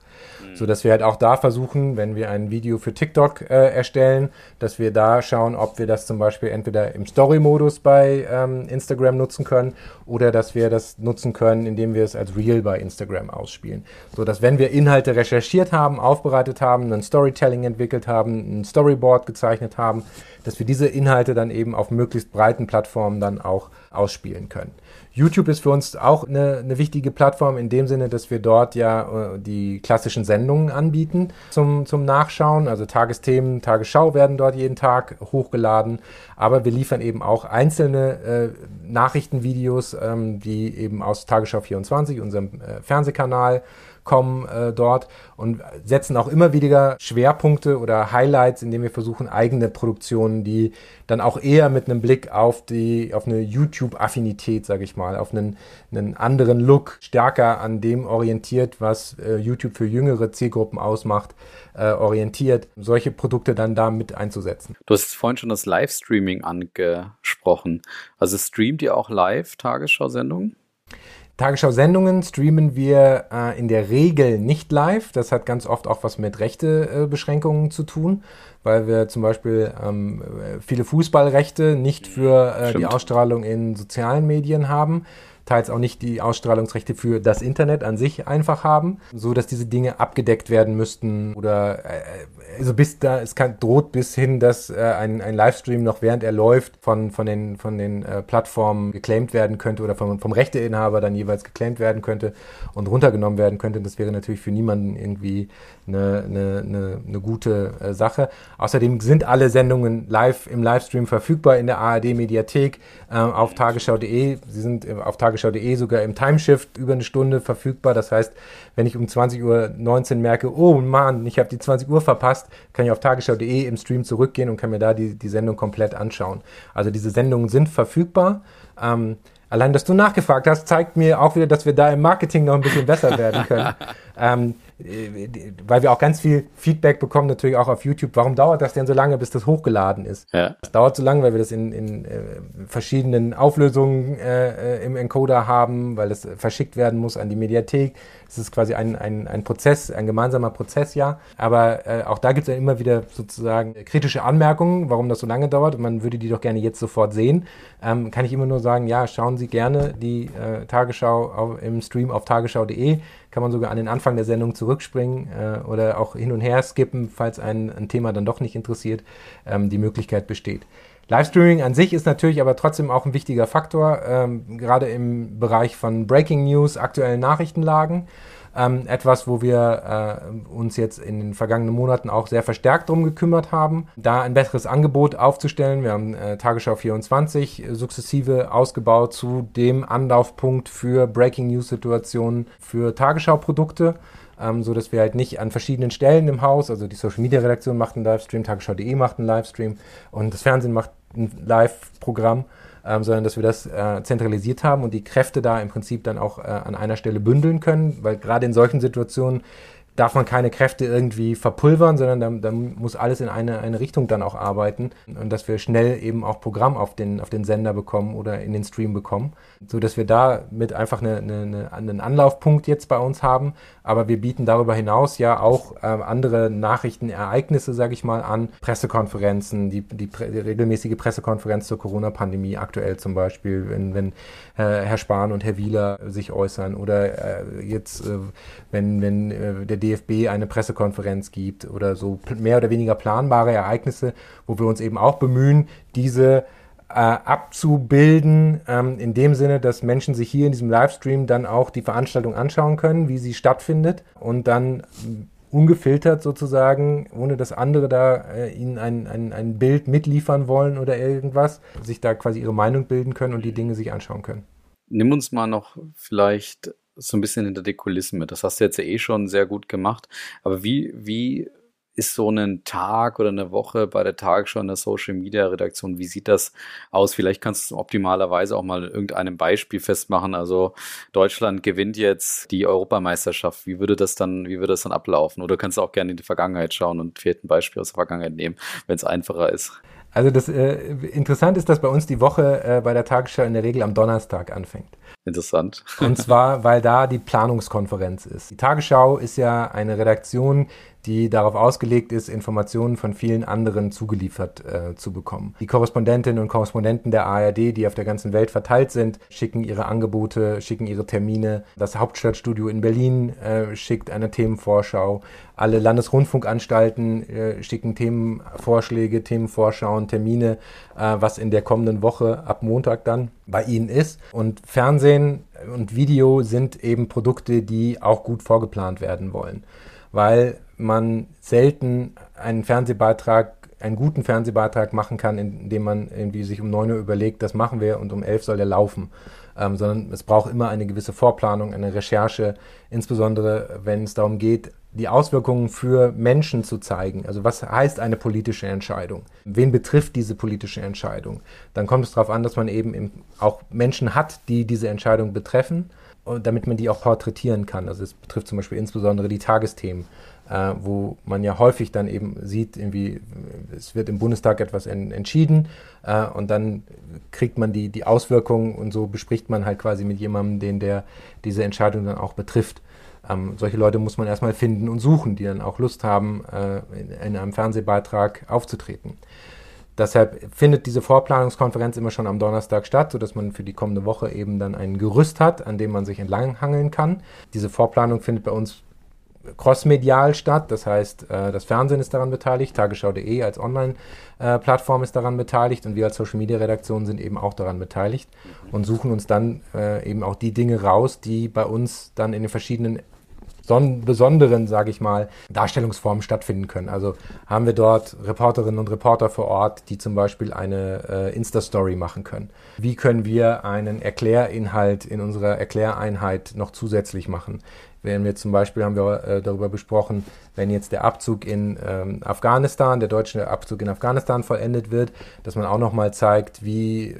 So dass wir halt auch da versuchen, wenn wir ein Video für TikTok äh, erstellen, dass wir da schauen, ob wir das zum Beispiel entweder im Story-Modus bei ähm, Instagram nutzen können oder dass wir das nutzen können, indem wir es als Reel bei Instagram ausspielen. So dass wenn wir Inhalte recherchiert haben, aufbereitet haben, ein Storytelling entwickelt haben, ein Storyboard gezeichnet haben, dass wir diese Inhalte dann eben auf möglichst breiten Plattformen dann auch ausspielen können. YouTube ist für uns auch eine, eine wichtige Plattform in dem Sinne, dass wir dort ja äh, die klassischen Sendungen anbieten zum, zum Nachschauen. Also Tagesthemen, Tagesschau werden dort jeden Tag hochgeladen. Aber wir liefern eben auch einzelne äh, Nachrichtenvideos, ähm, die eben aus Tagesschau 24, unserem äh, Fernsehkanal, kommen äh, dort und setzen auch immer wieder Schwerpunkte oder Highlights, indem wir versuchen, eigene Produktionen, die dann auch eher mit einem Blick auf die, auf eine YouTube-Affinität, sage ich mal, auf einen, einen anderen Look, stärker an dem orientiert, was äh, YouTube für jüngere Zielgruppen ausmacht, äh, orientiert, solche Produkte dann da mit einzusetzen. Du hast vorhin schon das Livestreaming angesprochen. Also streamt ihr auch live Tagesschau-Sendungen? Tagesschau-Sendungen streamen wir äh, in der Regel nicht live. Das hat ganz oft auch was mit Rechtebeschränkungen äh, zu tun, weil wir zum Beispiel ähm, viele Fußballrechte nicht für äh, die Ausstrahlung in sozialen Medien haben teils auch nicht die Ausstrahlungsrechte für das Internet an sich einfach haben, so dass diese Dinge abgedeckt werden müssten oder äh, also bis da es kann, droht bis hin, dass äh, ein, ein Livestream noch während er läuft von von den von den äh, Plattformen geclaimed werden könnte oder vom, vom Rechteinhaber dann jeweils geclaimed werden könnte und runtergenommen werden könnte. Das wäre natürlich für niemanden irgendwie eine, eine, eine, eine gute äh, Sache. Außerdem sind alle Sendungen live im Livestream verfügbar in der ARD Mediathek äh, auf tagesschau.de. Sie sind äh, auf tagesschau.de sogar im Timeshift über eine Stunde verfügbar. Das heißt, wenn ich um 20.19 Uhr merke, oh Mann, ich habe die 20 Uhr verpasst, kann ich auf tagesschau.de im Stream zurückgehen und kann mir da die, die Sendung komplett anschauen. Also diese Sendungen sind verfügbar. Ähm, allein, dass du nachgefragt hast, zeigt mir auch wieder, dass wir da im Marketing noch ein bisschen besser werden können. ähm, weil wir auch ganz viel Feedback bekommen, natürlich auch auf YouTube. Warum dauert das denn so lange, bis das hochgeladen ist? Ja. Das dauert so lange, weil wir das in, in äh, verschiedenen Auflösungen äh, äh im Encoder haben, weil es verschickt werden muss an die Mediathek. Es ist quasi ein, ein, ein Prozess, ein gemeinsamer Prozess, ja. Aber äh, auch da gibt es ja immer wieder sozusagen kritische Anmerkungen, warum das so lange dauert. Man würde die doch gerne jetzt sofort sehen. Ähm, kann ich immer nur sagen, ja, schauen Sie gerne die äh, Tagesschau auf, im Stream auf tagesschau.de kann man sogar an den Anfang der Sendung zurückspringen äh, oder auch hin und her skippen, falls ein, ein Thema dann doch nicht interessiert. Ähm, die Möglichkeit besteht. Livestreaming an sich ist natürlich aber trotzdem auch ein wichtiger Faktor, ähm, gerade im Bereich von Breaking News, aktuellen Nachrichtenlagen. Ähm, etwas, wo wir äh, uns jetzt in den vergangenen Monaten auch sehr verstärkt darum gekümmert haben, da ein besseres Angebot aufzustellen. Wir haben äh, Tagesschau 24 äh, sukzessive ausgebaut zu dem Anlaufpunkt für Breaking News Situationen für Tagesschau-Produkte. Ähm, so dass wir halt nicht an verschiedenen Stellen im Haus, also die Social Media Redaktion macht einen Livestream, Tagesschau.de macht einen Livestream und das Fernsehen macht ein Live-Programm, ähm, sondern dass wir das äh, zentralisiert haben und die Kräfte da im Prinzip dann auch äh, an einer Stelle bündeln können, weil gerade in solchen Situationen darf man keine Kräfte irgendwie verpulvern, sondern da, da, muss alles in eine, eine Richtung dann auch arbeiten und dass wir schnell eben auch Programm auf den, auf den Sender bekommen oder in den Stream bekommen, so dass wir da mit einfach eine, eine, einen Anlaufpunkt jetzt bei uns haben, aber wir bieten darüber hinaus ja auch äh, andere Nachrichtenereignisse, sage ich mal, an, Pressekonferenzen, die, die, die regelmäßige Pressekonferenz zur Corona-Pandemie aktuell zum Beispiel, wenn, wenn äh, Herr Spahn und Herr Wieler sich äußern oder äh, jetzt, äh, wenn, wenn äh, der DFB eine Pressekonferenz gibt oder so mehr oder weniger planbare Ereignisse, wo wir uns eben auch bemühen, diese äh, abzubilden, ähm, in dem Sinne, dass Menschen sich hier in diesem Livestream dann auch die Veranstaltung anschauen können, wie sie stattfindet und dann ungefiltert sozusagen, ohne dass andere da äh, ihnen ein, ein, ein Bild mitliefern wollen oder irgendwas, sich da quasi ihre Meinung bilden können und die Dinge sich anschauen können. Nimm uns mal noch vielleicht so ein bisschen hinter die Kulissen mit. Das hast du jetzt ja eh schon sehr gut gemacht. Aber wie, wie ist so ein Tag oder eine Woche bei der Tagesschau in der Social Media Redaktion? Wie sieht das aus? Vielleicht kannst du optimalerweise auch mal irgendeinem Beispiel festmachen. Also Deutschland gewinnt jetzt die Europameisterschaft. Wie würde das dann, wie würde das dann ablaufen? Oder kannst du auch gerne in die Vergangenheit schauen und vielleicht ein Beispiel aus der Vergangenheit nehmen, wenn es einfacher ist? Also das äh, interessant ist, dass bei uns die Woche äh, bei der Tagesschau in der Regel am Donnerstag anfängt. Interessant. Und zwar, weil da die Planungskonferenz ist. Die Tagesschau ist ja eine Redaktion, die darauf ausgelegt ist, Informationen von vielen anderen zugeliefert äh, zu bekommen. Die Korrespondentinnen und Korrespondenten der ARD, die auf der ganzen Welt verteilt sind, schicken ihre Angebote, schicken ihre Termine. Das Hauptstadtstudio in Berlin äh, schickt eine Themenvorschau. Alle Landesrundfunkanstalten äh, schicken Themenvorschläge, Themenvorschauen, Termine, äh, was in der kommenden Woche ab Montag dann bei ihnen ist. Und Fernsehen und Video sind eben Produkte, die auch gut vorgeplant werden wollen. Weil man selten einen Fernsehbeitrag, einen guten Fernsehbeitrag machen kann, indem man irgendwie sich um 9 Uhr überlegt, das machen wir und um 11 soll er laufen. Ähm, sondern es braucht immer eine gewisse Vorplanung, eine Recherche, insbesondere wenn es darum geht, die Auswirkungen für Menschen zu zeigen. Also was heißt eine politische Entscheidung? Wen betrifft diese politische Entscheidung? Dann kommt es darauf an, dass man eben auch Menschen hat, die diese Entscheidung betreffen, damit man die auch porträtieren kann. Also es betrifft zum Beispiel insbesondere die Tagesthemen äh, wo man ja häufig dann eben sieht, irgendwie, es wird im Bundestag etwas en entschieden äh, und dann kriegt man die, die Auswirkungen und so bespricht man halt quasi mit jemandem, den der diese Entscheidung dann auch betrifft. Ähm, solche Leute muss man erstmal finden und suchen, die dann auch Lust haben, äh, in, in einem Fernsehbeitrag aufzutreten. Deshalb findet diese Vorplanungskonferenz immer schon am Donnerstag statt, sodass man für die kommende Woche eben dann ein Gerüst hat, an dem man sich entlanghangeln kann. Diese Vorplanung findet bei uns crossmedial statt. Das heißt, äh, das Fernsehen ist daran beteiligt, tagesschau.de als Online-Plattform ist daran beteiligt und wir als Social-Media-Redaktion sind eben auch daran beteiligt und suchen uns dann äh, eben auch die Dinge raus, die bei uns dann in den verschiedenen besonderen, sage ich mal, Darstellungsformen stattfinden können. Also haben wir dort Reporterinnen und Reporter vor Ort, die zum Beispiel eine äh, Insta-Story machen können. Wie können wir einen Erklärinhalt in unserer Erkläreinheit noch zusätzlich machen? Wenn wir zum Beispiel haben wir äh, darüber besprochen, wenn jetzt der Abzug in ähm, Afghanistan, der deutsche Abzug in Afghanistan vollendet wird, dass man auch nochmal zeigt, wie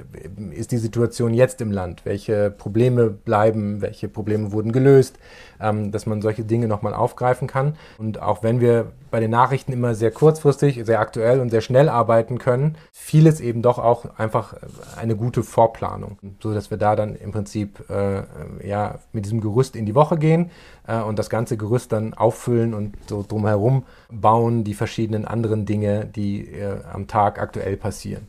ist die Situation jetzt im Land, welche Probleme bleiben, welche Probleme wurden gelöst, ähm, dass man solche Dinge nochmal aufgreifen kann. Und auch wenn wir bei den Nachrichten immer sehr kurzfristig, sehr aktuell und sehr schnell arbeiten können, vieles eben doch auch einfach eine gute Vorplanung, so dass wir da dann im Prinzip äh, ja mit diesem Gerüst in die Woche gehen äh, und das ganze Gerüst dann auffüllen und so drumherum bauen die verschiedenen anderen Dinge, die äh, am Tag aktuell passieren.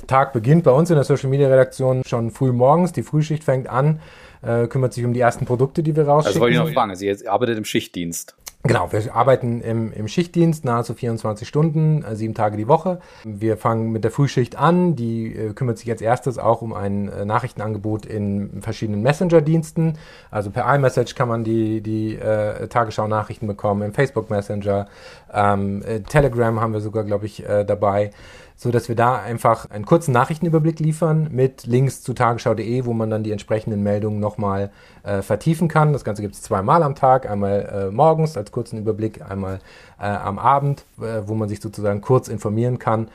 Der Tag beginnt bei uns in der Social Media Redaktion schon früh morgens. Die Frühschicht fängt an, äh, kümmert sich um die ersten Produkte, die wir rausschicken. Also wollte ich noch fragen, Sie arbeitet im Schichtdienst. Genau, wir arbeiten im, im, Schichtdienst nahezu 24 Stunden, äh, sieben Tage die Woche. Wir fangen mit der Frühschicht an, die äh, kümmert sich als erstes auch um ein äh, Nachrichtenangebot in verschiedenen Messenger-Diensten. Also per iMessage kann man die, die äh, Tagesschau-Nachrichten bekommen, im Facebook Messenger, ähm, äh, Telegram haben wir sogar, glaube ich, äh, dabei so dass wir da einfach einen kurzen Nachrichtenüberblick liefern mit Links zu tagesschau.de, wo man dann die entsprechenden Meldungen nochmal äh, vertiefen kann. Das Ganze gibt es zweimal am Tag, einmal äh, morgens als kurzen Überblick, einmal äh, am Abend, äh, wo man sich sozusagen kurz informieren kann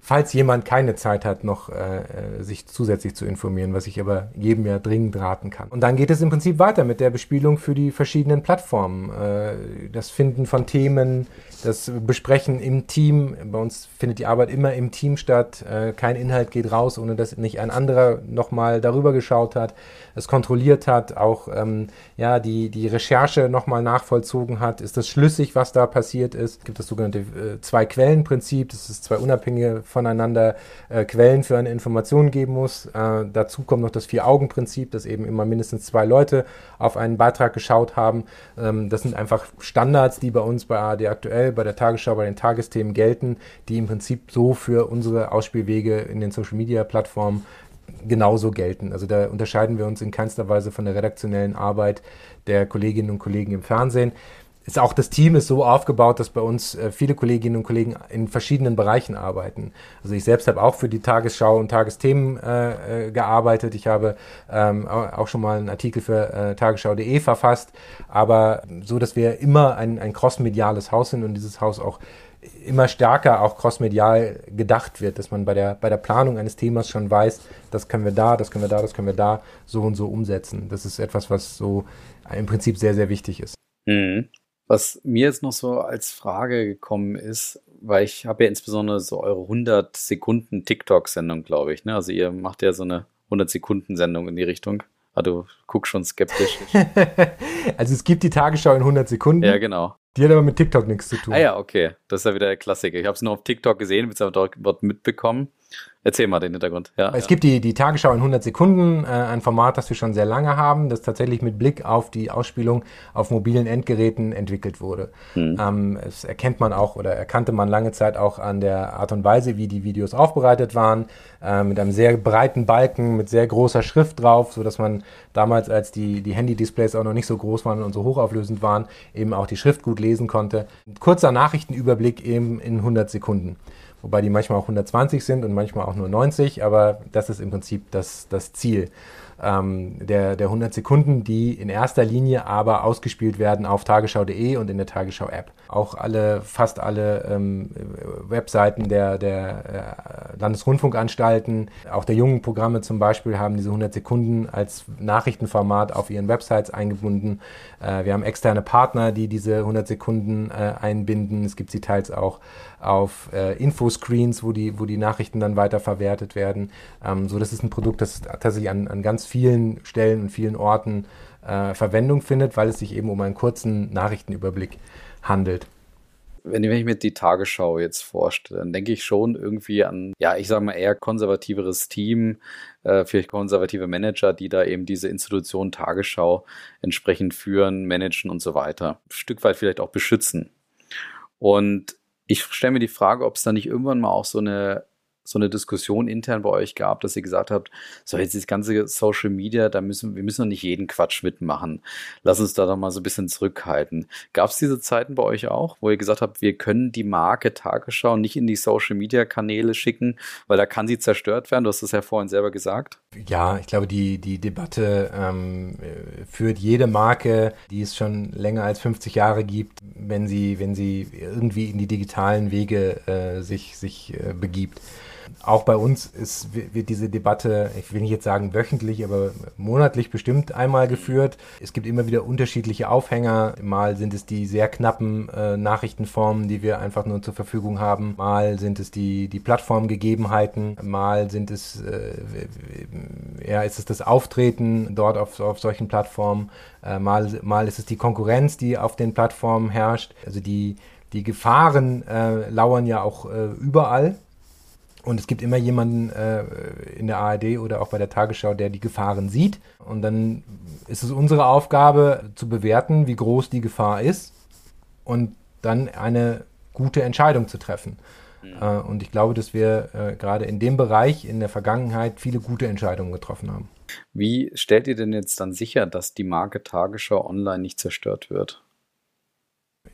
falls jemand keine Zeit hat, noch äh, äh, sich zusätzlich zu informieren, was ich aber jedem ja dringend raten kann. Und dann geht es im Prinzip weiter mit der Bespielung für die verschiedenen Plattformen. Äh, das Finden von Themen, das Besprechen im Team. Bei uns findet die Arbeit immer im Team statt. Äh, kein Inhalt geht raus, ohne dass nicht ein anderer nochmal darüber geschaut hat, es kontrolliert hat, auch ähm, ja, die, die Recherche nochmal nachvollzogen hat. Ist das schlüssig, was da passiert ist? Es gibt das sogenannte äh, Zwei-Quellen-Prinzip. Das ist zwei unabhängige voneinander äh, Quellen für eine Information geben muss. Äh, dazu kommt noch das Vier-Augen-Prinzip, dass eben immer mindestens zwei Leute auf einen Beitrag geschaut haben. Ähm, das sind einfach Standards, die bei uns bei ARD aktuell, bei der Tagesschau, bei den Tagesthemen gelten, die im Prinzip so für unsere Ausspielwege in den Social-Media-Plattformen genauso gelten. Also da unterscheiden wir uns in keinster Weise von der redaktionellen Arbeit der Kolleginnen und Kollegen im Fernsehen ist auch das Team ist so aufgebaut, dass bei uns äh, viele Kolleginnen und Kollegen in verschiedenen Bereichen arbeiten. Also ich selbst habe auch für die Tagesschau und Tagesthemen äh, äh, gearbeitet. Ich habe ähm, auch schon mal einen Artikel für äh, tagesschau.de verfasst, aber so, dass wir immer ein, ein crossmediales Haus sind und dieses Haus auch immer stärker auch crossmedial gedacht wird, dass man bei der, bei der Planung eines Themas schon weiß, das können wir da, das können wir da, das können wir da so und so umsetzen. Das ist etwas, was so im Prinzip sehr, sehr wichtig ist. Mhm. Was mir jetzt noch so als Frage gekommen ist, weil ich habe ja insbesondere so eure 100 Sekunden TikTok-Sendung, glaube ich. Ne? Also ihr macht ja so eine 100 Sekunden Sendung in die Richtung. Ah, du guckst schon skeptisch. also es gibt die Tagesschau in 100 Sekunden. Ja, genau. Die hat aber mit TikTok nichts zu tun. Ah ja, okay. Das ist ja wieder der Klassiker. Ich habe es nur auf TikTok gesehen, habe es dort mitbekommen. Erzähl mal den Hintergrund. Ja, es ja. gibt die, die Tagesschau in 100 Sekunden, äh, ein Format, das wir schon sehr lange haben, das tatsächlich mit Blick auf die Ausspielung auf mobilen Endgeräten entwickelt wurde. Hm. Ähm, das erkennt man auch oder erkannte man lange Zeit auch an der Art und Weise, wie die Videos aufbereitet waren, äh, mit einem sehr breiten Balken, mit sehr großer Schrift drauf, so dass man damals, als die, die Handy-Displays auch noch nicht so groß waren und so hochauflösend waren, eben auch die Schrift gut lesen konnte. Kurzer Nachrichtenüberblick eben in 100 Sekunden wobei die manchmal auch 120 sind und manchmal auch nur 90, aber das ist im Prinzip das, das Ziel ähm, der, der 100 Sekunden, die in erster Linie aber ausgespielt werden auf tagesschau.de und in der Tagesschau-App. Auch alle, fast alle ähm, Webseiten der, der äh, Landesrundfunkanstalten, auch der jungen Programme zum Beispiel, haben diese 100 Sekunden als Nachrichtenformat auf ihren Websites eingebunden. Äh, wir haben externe Partner, die diese 100 Sekunden äh, einbinden. Es gibt sie teils auch auf äh, Infoscreens, wo die, wo die Nachrichten dann weiterverwertet werden. Ähm, so, das ist ein Produkt, das tatsächlich an, an ganz vielen Stellen und vielen Orten äh, Verwendung findet, weil es sich eben um einen kurzen Nachrichtenüberblick handelt. Wenn ich mir die Tagesschau jetzt vorstelle, dann denke ich schon irgendwie an, ja, ich sage mal eher konservativeres Team, äh, vielleicht konservative Manager, die da eben diese Institution Tagesschau entsprechend führen, managen und so weiter. Ein Stück weit vielleicht auch beschützen. Und ich stelle mir die Frage, ob es da nicht irgendwann mal auch so eine so eine Diskussion intern bei euch gab, dass ihr gesagt habt, so jetzt das ganze Social Media, da müssen wir müssen doch nicht jeden Quatsch mitmachen. Lass uns da doch mal so ein bisschen zurückhalten. Gab es diese Zeiten bei euch auch, wo ihr gesagt habt, wir können die Marke Tagesschau nicht in die Social Media Kanäle schicken, weil da kann sie zerstört werden? Du hast es ja vorhin selber gesagt. Ja, ich glaube, die, die Debatte ähm, führt jede Marke, die es schon länger als 50 Jahre gibt, wenn sie, wenn sie irgendwie in die digitalen Wege äh, sich, sich äh, begibt auch bei uns ist, wird diese Debatte, ich will nicht jetzt sagen wöchentlich, aber monatlich bestimmt einmal geführt. Es gibt immer wieder unterschiedliche Aufhänger. Mal sind es die sehr knappen äh, Nachrichtenformen, die wir einfach nur zur Verfügung haben. Mal sind es die, die Plattformgegebenheiten. Mal sind es, äh, ja, ist es das Auftreten dort auf, auf solchen Plattformen. Äh, mal, mal ist es die Konkurrenz, die auf den Plattformen herrscht. Also die, die Gefahren äh, lauern ja auch äh, überall. Und es gibt immer jemanden äh, in der ARD oder auch bei der Tagesschau, der die Gefahren sieht. Und dann ist es unsere Aufgabe zu bewerten, wie groß die Gefahr ist und dann eine gute Entscheidung zu treffen. Mhm. Äh, und ich glaube, dass wir äh, gerade in dem Bereich in der Vergangenheit viele gute Entscheidungen getroffen haben. Wie stellt ihr denn jetzt dann sicher, dass die Marke Tagesschau online nicht zerstört wird?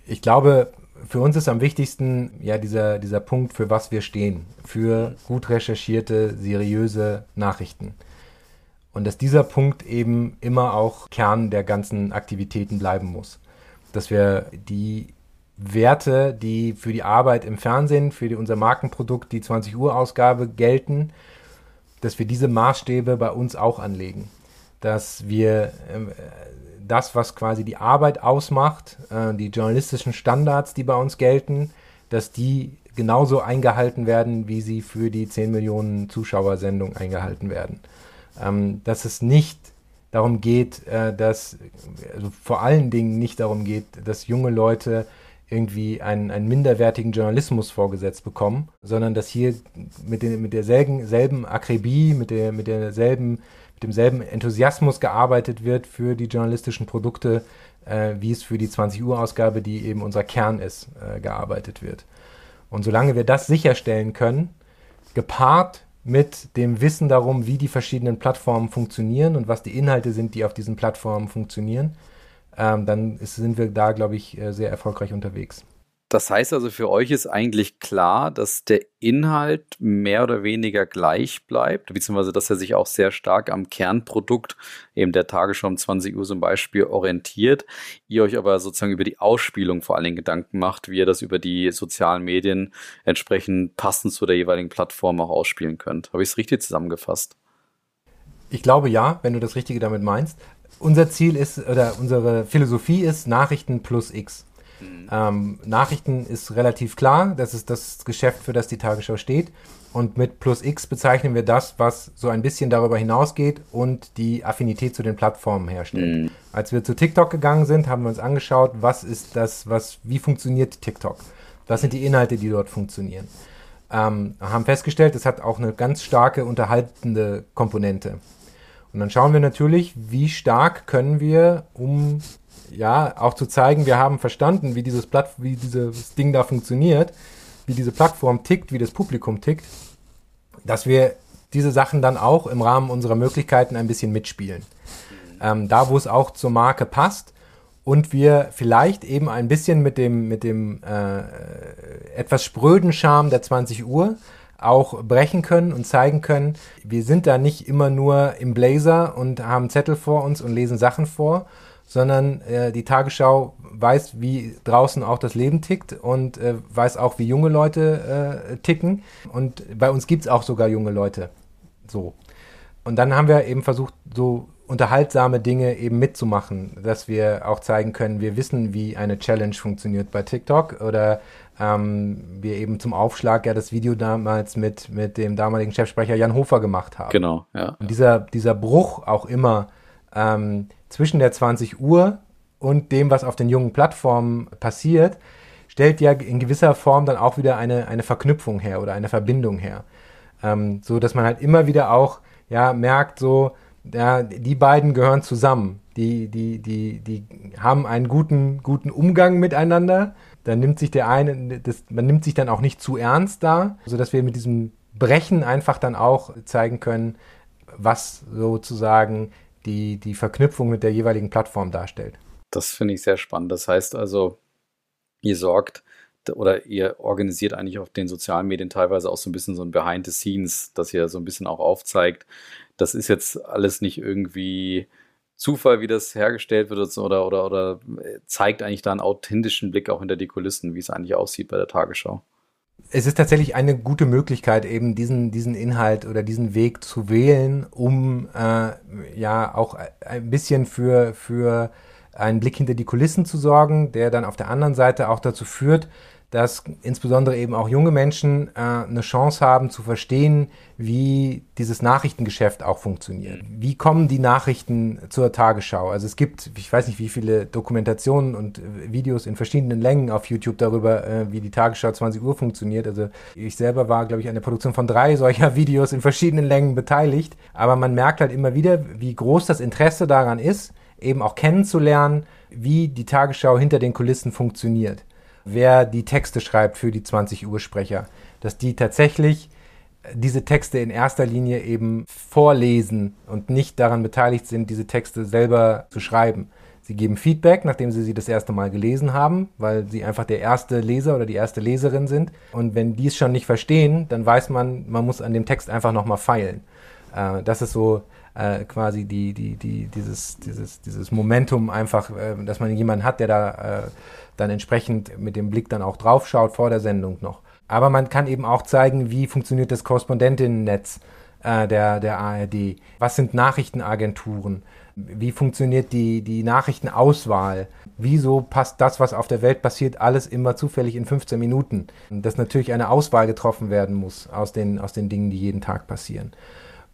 Ich glaube, für uns ist am wichtigsten ja dieser, dieser Punkt, für was wir stehen. Für gut recherchierte, seriöse Nachrichten. Und dass dieser Punkt eben immer auch Kern der ganzen Aktivitäten bleiben muss. Dass wir die Werte, die für die Arbeit im Fernsehen, für die, unser Markenprodukt, die 20 Uhr Ausgabe gelten, dass wir diese Maßstäbe bei uns auch anlegen. Dass wir äh, das, was quasi die Arbeit ausmacht, äh, die journalistischen Standards, die bei uns gelten, dass die genauso eingehalten werden, wie sie für die 10 Millionen Zuschauersendung eingehalten werden. Ähm, dass es nicht darum geht, äh, dass, also vor allen Dingen nicht darum geht, dass junge Leute irgendwie einen, einen minderwertigen Journalismus vorgesetzt bekommen, sondern dass hier mit, den, mit derselben selben Akribie, mit, der, mit derselben mit demselben Enthusiasmus gearbeitet wird für die journalistischen Produkte, äh, wie es für die 20 Uhr Ausgabe, die eben unser Kern ist, äh, gearbeitet wird. Und solange wir das sicherstellen können, gepaart mit dem Wissen darum, wie die verschiedenen Plattformen funktionieren und was die Inhalte sind, die auf diesen Plattformen funktionieren, ähm, dann ist, sind wir da, glaube ich, äh, sehr erfolgreich unterwegs. Das heißt also, für euch ist eigentlich klar, dass der Inhalt mehr oder weniger gleich bleibt, beziehungsweise dass er sich auch sehr stark am Kernprodukt, eben der Tagesschau um 20 Uhr zum Beispiel, orientiert. Ihr euch aber sozusagen über die Ausspielung vor allen Dingen Gedanken macht, wie ihr das über die sozialen Medien entsprechend passend zu der jeweiligen Plattform auch ausspielen könnt. Habe ich es richtig zusammengefasst? Ich glaube ja, wenn du das Richtige damit meinst. Unser Ziel ist, oder unsere Philosophie ist Nachrichten plus X. Mhm. Ähm, Nachrichten ist relativ klar, das ist das Geschäft, für das die Tagesschau steht. Und mit Plus X bezeichnen wir das, was so ein bisschen darüber hinausgeht und die Affinität zu den Plattformen herstellt. Mhm. Als wir zu TikTok gegangen sind, haben wir uns angeschaut, was ist das, was, wie funktioniert TikTok? Was sind die Inhalte, die dort funktionieren? Ähm, haben festgestellt, es hat auch eine ganz starke unterhaltende Komponente. Und dann schauen wir natürlich, wie stark können wir, um ja, auch zu zeigen, wir haben verstanden, wie dieses Platt, wie dieses Ding da funktioniert, wie diese Plattform tickt, wie das Publikum tickt, dass wir diese Sachen dann auch im Rahmen unserer Möglichkeiten ein bisschen mitspielen. Ähm, da, wo es auch zur Marke passt und wir vielleicht eben ein bisschen mit dem, mit dem äh, etwas spröden Charme der 20 Uhr auch brechen können und zeigen können, wir sind da nicht immer nur im Blazer und haben Zettel vor uns und lesen Sachen vor, sondern äh, die Tagesschau weiß, wie draußen auch das Leben tickt und äh, weiß auch, wie junge Leute äh, ticken. Und bei uns gibt es auch sogar junge Leute. So. Und dann haben wir eben versucht, so unterhaltsame Dinge eben mitzumachen, dass wir auch zeigen können, wir wissen, wie eine Challenge funktioniert bei TikTok oder ähm, wir eben zum Aufschlag ja das Video damals mit, mit dem damaligen Chefsprecher Jan Hofer gemacht haben. Genau, ja. Und dieser, dieser Bruch auch immer, ähm, zwischen der 20 Uhr und dem, was auf den jungen Plattformen passiert, stellt ja in gewisser Form dann auch wieder eine, eine Verknüpfung her oder eine Verbindung her. Ähm, so dass man halt immer wieder auch ja, merkt, so, ja, die beiden gehören zusammen. Die, die, die, die haben einen guten, guten Umgang miteinander. Dann nimmt sich der eine, das, man nimmt sich dann auch nicht zu ernst da, sodass wir mit diesem Brechen einfach dann auch zeigen können, was sozusagen die, die Verknüpfung mit der jeweiligen Plattform darstellt. Das finde ich sehr spannend. Das heißt also, ihr sorgt oder ihr organisiert eigentlich auf den sozialen Medien teilweise auch so ein bisschen so ein Behind the Scenes, dass ihr so ein bisschen auch aufzeigt, das ist jetzt alles nicht irgendwie Zufall, wie das hergestellt wird oder, oder, oder zeigt eigentlich da einen authentischen Blick auch hinter die Kulissen, wie es eigentlich aussieht bei der Tagesschau es ist tatsächlich eine gute Möglichkeit, eben diesen, diesen Inhalt oder diesen Weg zu wählen, um äh, ja auch ein bisschen für, für einen Blick hinter die Kulissen zu sorgen, der dann auf der anderen Seite auch dazu führt, dass insbesondere eben auch junge Menschen äh, eine Chance haben zu verstehen, wie dieses Nachrichtengeschäft auch funktioniert. Wie kommen die Nachrichten zur Tagesschau? Also es gibt, ich weiß nicht, wie viele Dokumentationen und Videos in verschiedenen Längen auf YouTube darüber, äh, wie die Tagesschau 20 Uhr funktioniert. Also ich selber war, glaube ich, an der Produktion von drei solcher Videos in verschiedenen Längen beteiligt. Aber man merkt halt immer wieder, wie groß das Interesse daran ist, eben auch kennenzulernen, wie die Tagesschau hinter den Kulissen funktioniert wer die Texte schreibt für die 20 Uhr Sprecher, dass die tatsächlich diese Texte in erster Linie eben vorlesen und nicht daran beteiligt sind, diese Texte selber zu schreiben. Sie geben Feedback, nachdem sie sie das erste Mal gelesen haben, weil sie einfach der erste Leser oder die erste Leserin sind. Und wenn die es schon nicht verstehen, dann weiß man, man muss an dem Text einfach nochmal feilen. Äh, das ist so äh, quasi die, die, die, dieses, dieses, dieses Momentum einfach, äh, dass man jemanden hat, der da äh, dann entsprechend mit dem Blick dann auch drauf schaut vor der Sendung noch. Aber man kann eben auch zeigen, wie funktioniert das Korrespondentinnennetz äh, der, der ARD. Was sind Nachrichtenagenturen? Wie funktioniert die, die Nachrichtenauswahl? Wieso passt das, was auf der Welt passiert, alles immer zufällig in 15 Minuten? Dass natürlich eine Auswahl getroffen werden muss aus den, aus den Dingen, die jeden Tag passieren.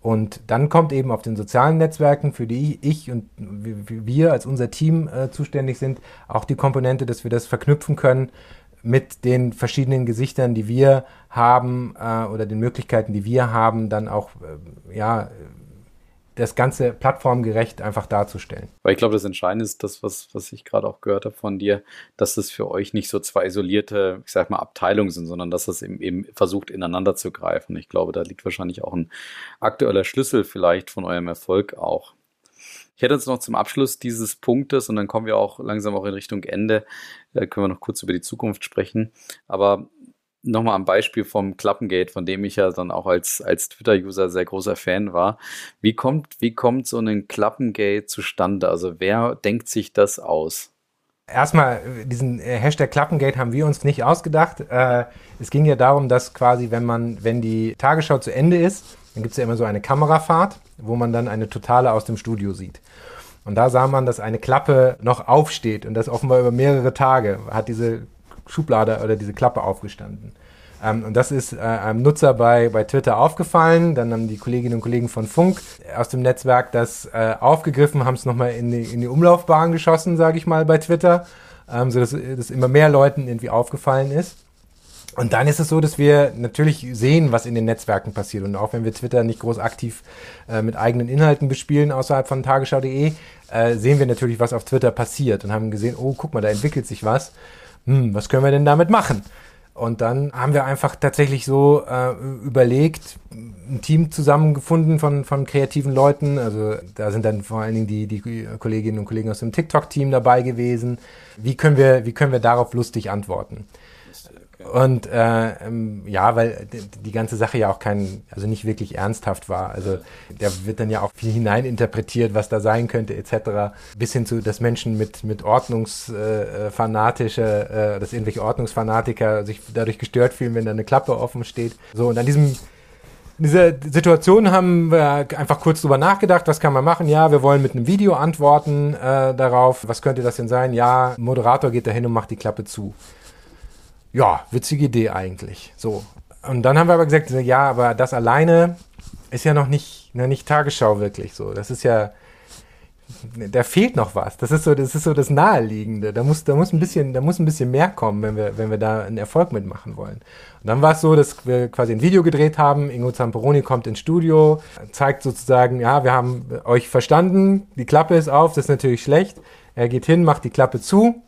Und dann kommt eben auf den sozialen Netzwerken, für die ich und wir als unser Team äh, zuständig sind, auch die Komponente, dass wir das verknüpfen können mit den verschiedenen Gesichtern, die wir haben äh, oder den Möglichkeiten, die wir haben, dann auch äh, ja das Ganze plattformgerecht einfach darzustellen. Weil ich glaube, das Entscheidende ist das, was, was ich gerade auch gehört habe von dir, dass das für euch nicht so zwei isolierte, ich sag mal, Abteilungen sind, sondern dass das eben, eben versucht, ineinander zu greifen. Ich glaube, da liegt wahrscheinlich auch ein aktueller Schlüssel vielleicht von eurem Erfolg auch. Ich hätte uns noch zum Abschluss dieses Punktes und dann kommen wir auch langsam auch in Richtung Ende, äh, können wir noch kurz über die Zukunft sprechen. Aber nochmal am Beispiel vom Klappengate, von dem ich ja dann auch als, als Twitter-User sehr großer Fan war. Wie kommt, wie kommt so ein Klappengate zustande? Also wer denkt sich das aus? Erstmal, diesen äh, Hashtag Klappengate haben wir uns nicht ausgedacht. Äh, es ging ja darum, dass quasi, wenn man, wenn die Tagesschau zu Ende ist, dann gibt es ja immer so eine Kamerafahrt, wo man dann eine Totale aus dem Studio sieht. Und da sah man, dass eine Klappe noch aufsteht und das offenbar über mehrere Tage hat diese Schublade oder diese Klappe aufgestanden. Ähm, und das ist äh, einem Nutzer bei, bei Twitter aufgefallen. Dann haben die Kolleginnen und Kollegen von Funk aus dem Netzwerk das äh, aufgegriffen, haben es nochmal in die, in die Umlaufbahn geschossen, sage ich mal, bei Twitter, ähm, sodass das immer mehr Leuten irgendwie aufgefallen ist. Und dann ist es so, dass wir natürlich sehen, was in den Netzwerken passiert. Und auch wenn wir Twitter nicht groß aktiv äh, mit eigenen Inhalten bespielen außerhalb von tagesschau.de, äh, sehen wir natürlich, was auf Twitter passiert und haben gesehen, oh, guck mal, da entwickelt sich was hm, was können wir denn damit machen? Und dann haben wir einfach tatsächlich so äh, überlegt, ein Team zusammengefunden von, von kreativen Leuten. Also da sind dann vor allen Dingen die, die Kolleginnen und Kollegen aus dem TikTok-Team dabei gewesen. Wie können wir, wie können wir darauf lustig antworten? Und äh, ähm, ja, weil die ganze Sache ja auch kein, also nicht wirklich ernsthaft war. Also da wird dann ja auch viel hineininterpretiert, was da sein könnte, etc. Bis hin zu, dass Menschen mit, mit Ordnungsfanatische, äh, äh, dass irgendwelche Ordnungsfanatiker sich dadurch gestört fühlen, wenn da eine Klappe offen steht. So, und an diesem in dieser Situation haben wir einfach kurz drüber nachgedacht, was kann man machen? Ja, wir wollen mit einem Video antworten äh, darauf. Was könnte das denn sein? Ja, Moderator geht dahin und macht die Klappe zu ja, witzige Idee eigentlich. So. Und dann haben wir aber gesagt, ja, aber das alleine ist ja noch nicht, noch nicht Tagesschau wirklich so. Das ist ja, da fehlt noch was. Das ist so, das ist so das Naheliegende. Da muss, da muss ein bisschen, da muss ein bisschen mehr kommen, wenn wir, wenn wir da einen Erfolg mitmachen wollen. Und dann war es so, dass wir quasi ein Video gedreht haben. Ingo Zamperoni kommt ins Studio, zeigt sozusagen, ja, wir haben euch verstanden. Die Klappe ist auf. Das ist natürlich schlecht. Er geht hin, macht die Klappe zu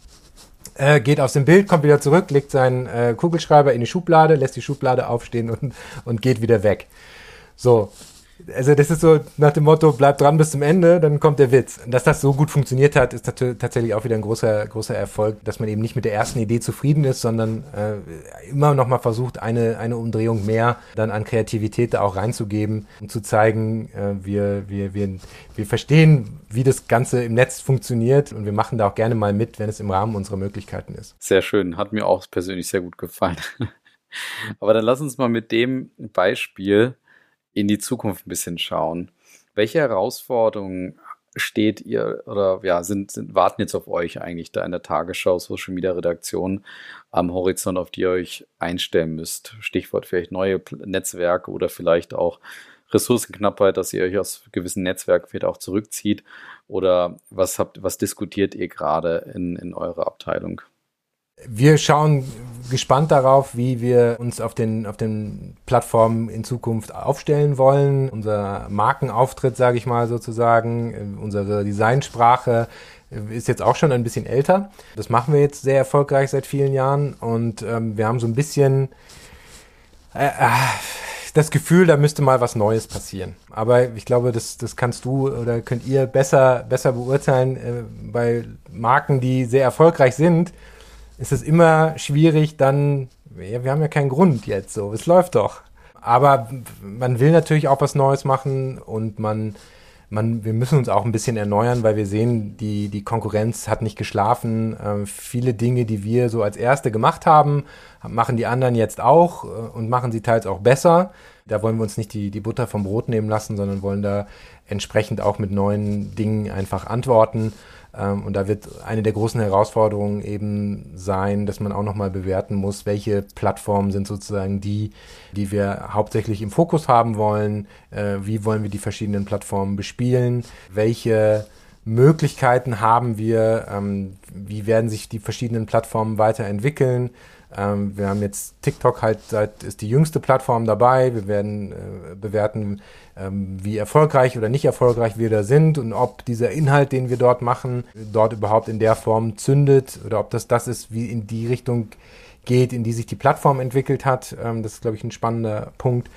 äh, geht aus dem Bild, kommt wieder zurück, legt seinen äh, Kugelschreiber in die Schublade, lässt die Schublade aufstehen und, und geht wieder weg. So, also das ist so nach dem Motto, bleib dran bis zum Ende, dann kommt der Witz. Dass das so gut funktioniert hat, ist tatsächlich auch wieder ein großer, großer Erfolg, dass man eben nicht mit der ersten Idee zufrieden ist, sondern äh, immer noch mal versucht, eine, eine Umdrehung mehr dann an Kreativität da auch reinzugeben, um zu zeigen, äh, wir, wir, wir, wir verstehen, wie das Ganze im Netz funktioniert und wir machen da auch gerne mal mit, wenn es im Rahmen unserer Möglichkeiten ist. Sehr schön, hat mir auch persönlich sehr gut gefallen. Aber dann lass uns mal mit dem Beispiel in die Zukunft ein bisschen schauen. Welche Herausforderungen steht ihr oder ja, sind, sind, warten jetzt auf euch eigentlich da in der Tagesschau, Social Media Redaktion am Horizont, auf die ihr euch einstellen müsst? Stichwort vielleicht neue Netzwerke oder vielleicht auch Ressourcenknappheit, dass ihr euch aus gewissen Netzwerken vielleicht auch zurückzieht? Oder was habt, was diskutiert ihr gerade in, in eurer Abteilung? Wir schauen gespannt darauf, wie wir uns auf den, auf den Plattformen in Zukunft aufstellen wollen. Unser Markenauftritt, sage ich mal sozusagen, unsere Designsprache ist jetzt auch schon ein bisschen älter. Das machen wir jetzt sehr erfolgreich seit vielen Jahren und ähm, wir haben so ein bisschen äh, äh, das Gefühl, da müsste mal was Neues passieren. Aber ich glaube, das, das kannst du oder könnt ihr besser, besser beurteilen äh, bei Marken, die sehr erfolgreich sind ist es immer schwierig, dann, ja, wir haben ja keinen Grund jetzt so, es läuft doch. Aber man will natürlich auch was Neues machen und man, man, wir müssen uns auch ein bisschen erneuern, weil wir sehen, die, die Konkurrenz hat nicht geschlafen. Äh, viele Dinge, die wir so als Erste gemacht haben, machen die anderen jetzt auch äh, und machen sie teils auch besser. Da wollen wir uns nicht die, die Butter vom Brot nehmen lassen, sondern wollen da entsprechend auch mit neuen Dingen einfach antworten. Ähm, und da wird eine der großen Herausforderungen eben sein, dass man auch nochmal bewerten muss, welche Plattformen sind sozusagen die, die wir hauptsächlich im Fokus haben wollen, äh, wie wollen wir die verschiedenen Plattformen bespielen, welche Möglichkeiten haben wir, ähm, wie werden sich die verschiedenen Plattformen weiterentwickeln. Ähm, wir haben jetzt TikTok halt seit ist die jüngste Plattform dabei. Wir werden äh, bewerten, ähm, wie erfolgreich oder nicht erfolgreich wir da sind und ob dieser Inhalt, den wir dort machen, dort überhaupt in der Form zündet oder ob das das ist, wie in die Richtung geht, in die sich die Plattform entwickelt hat. Ähm, das ist, glaube ich, ein spannender Punkt.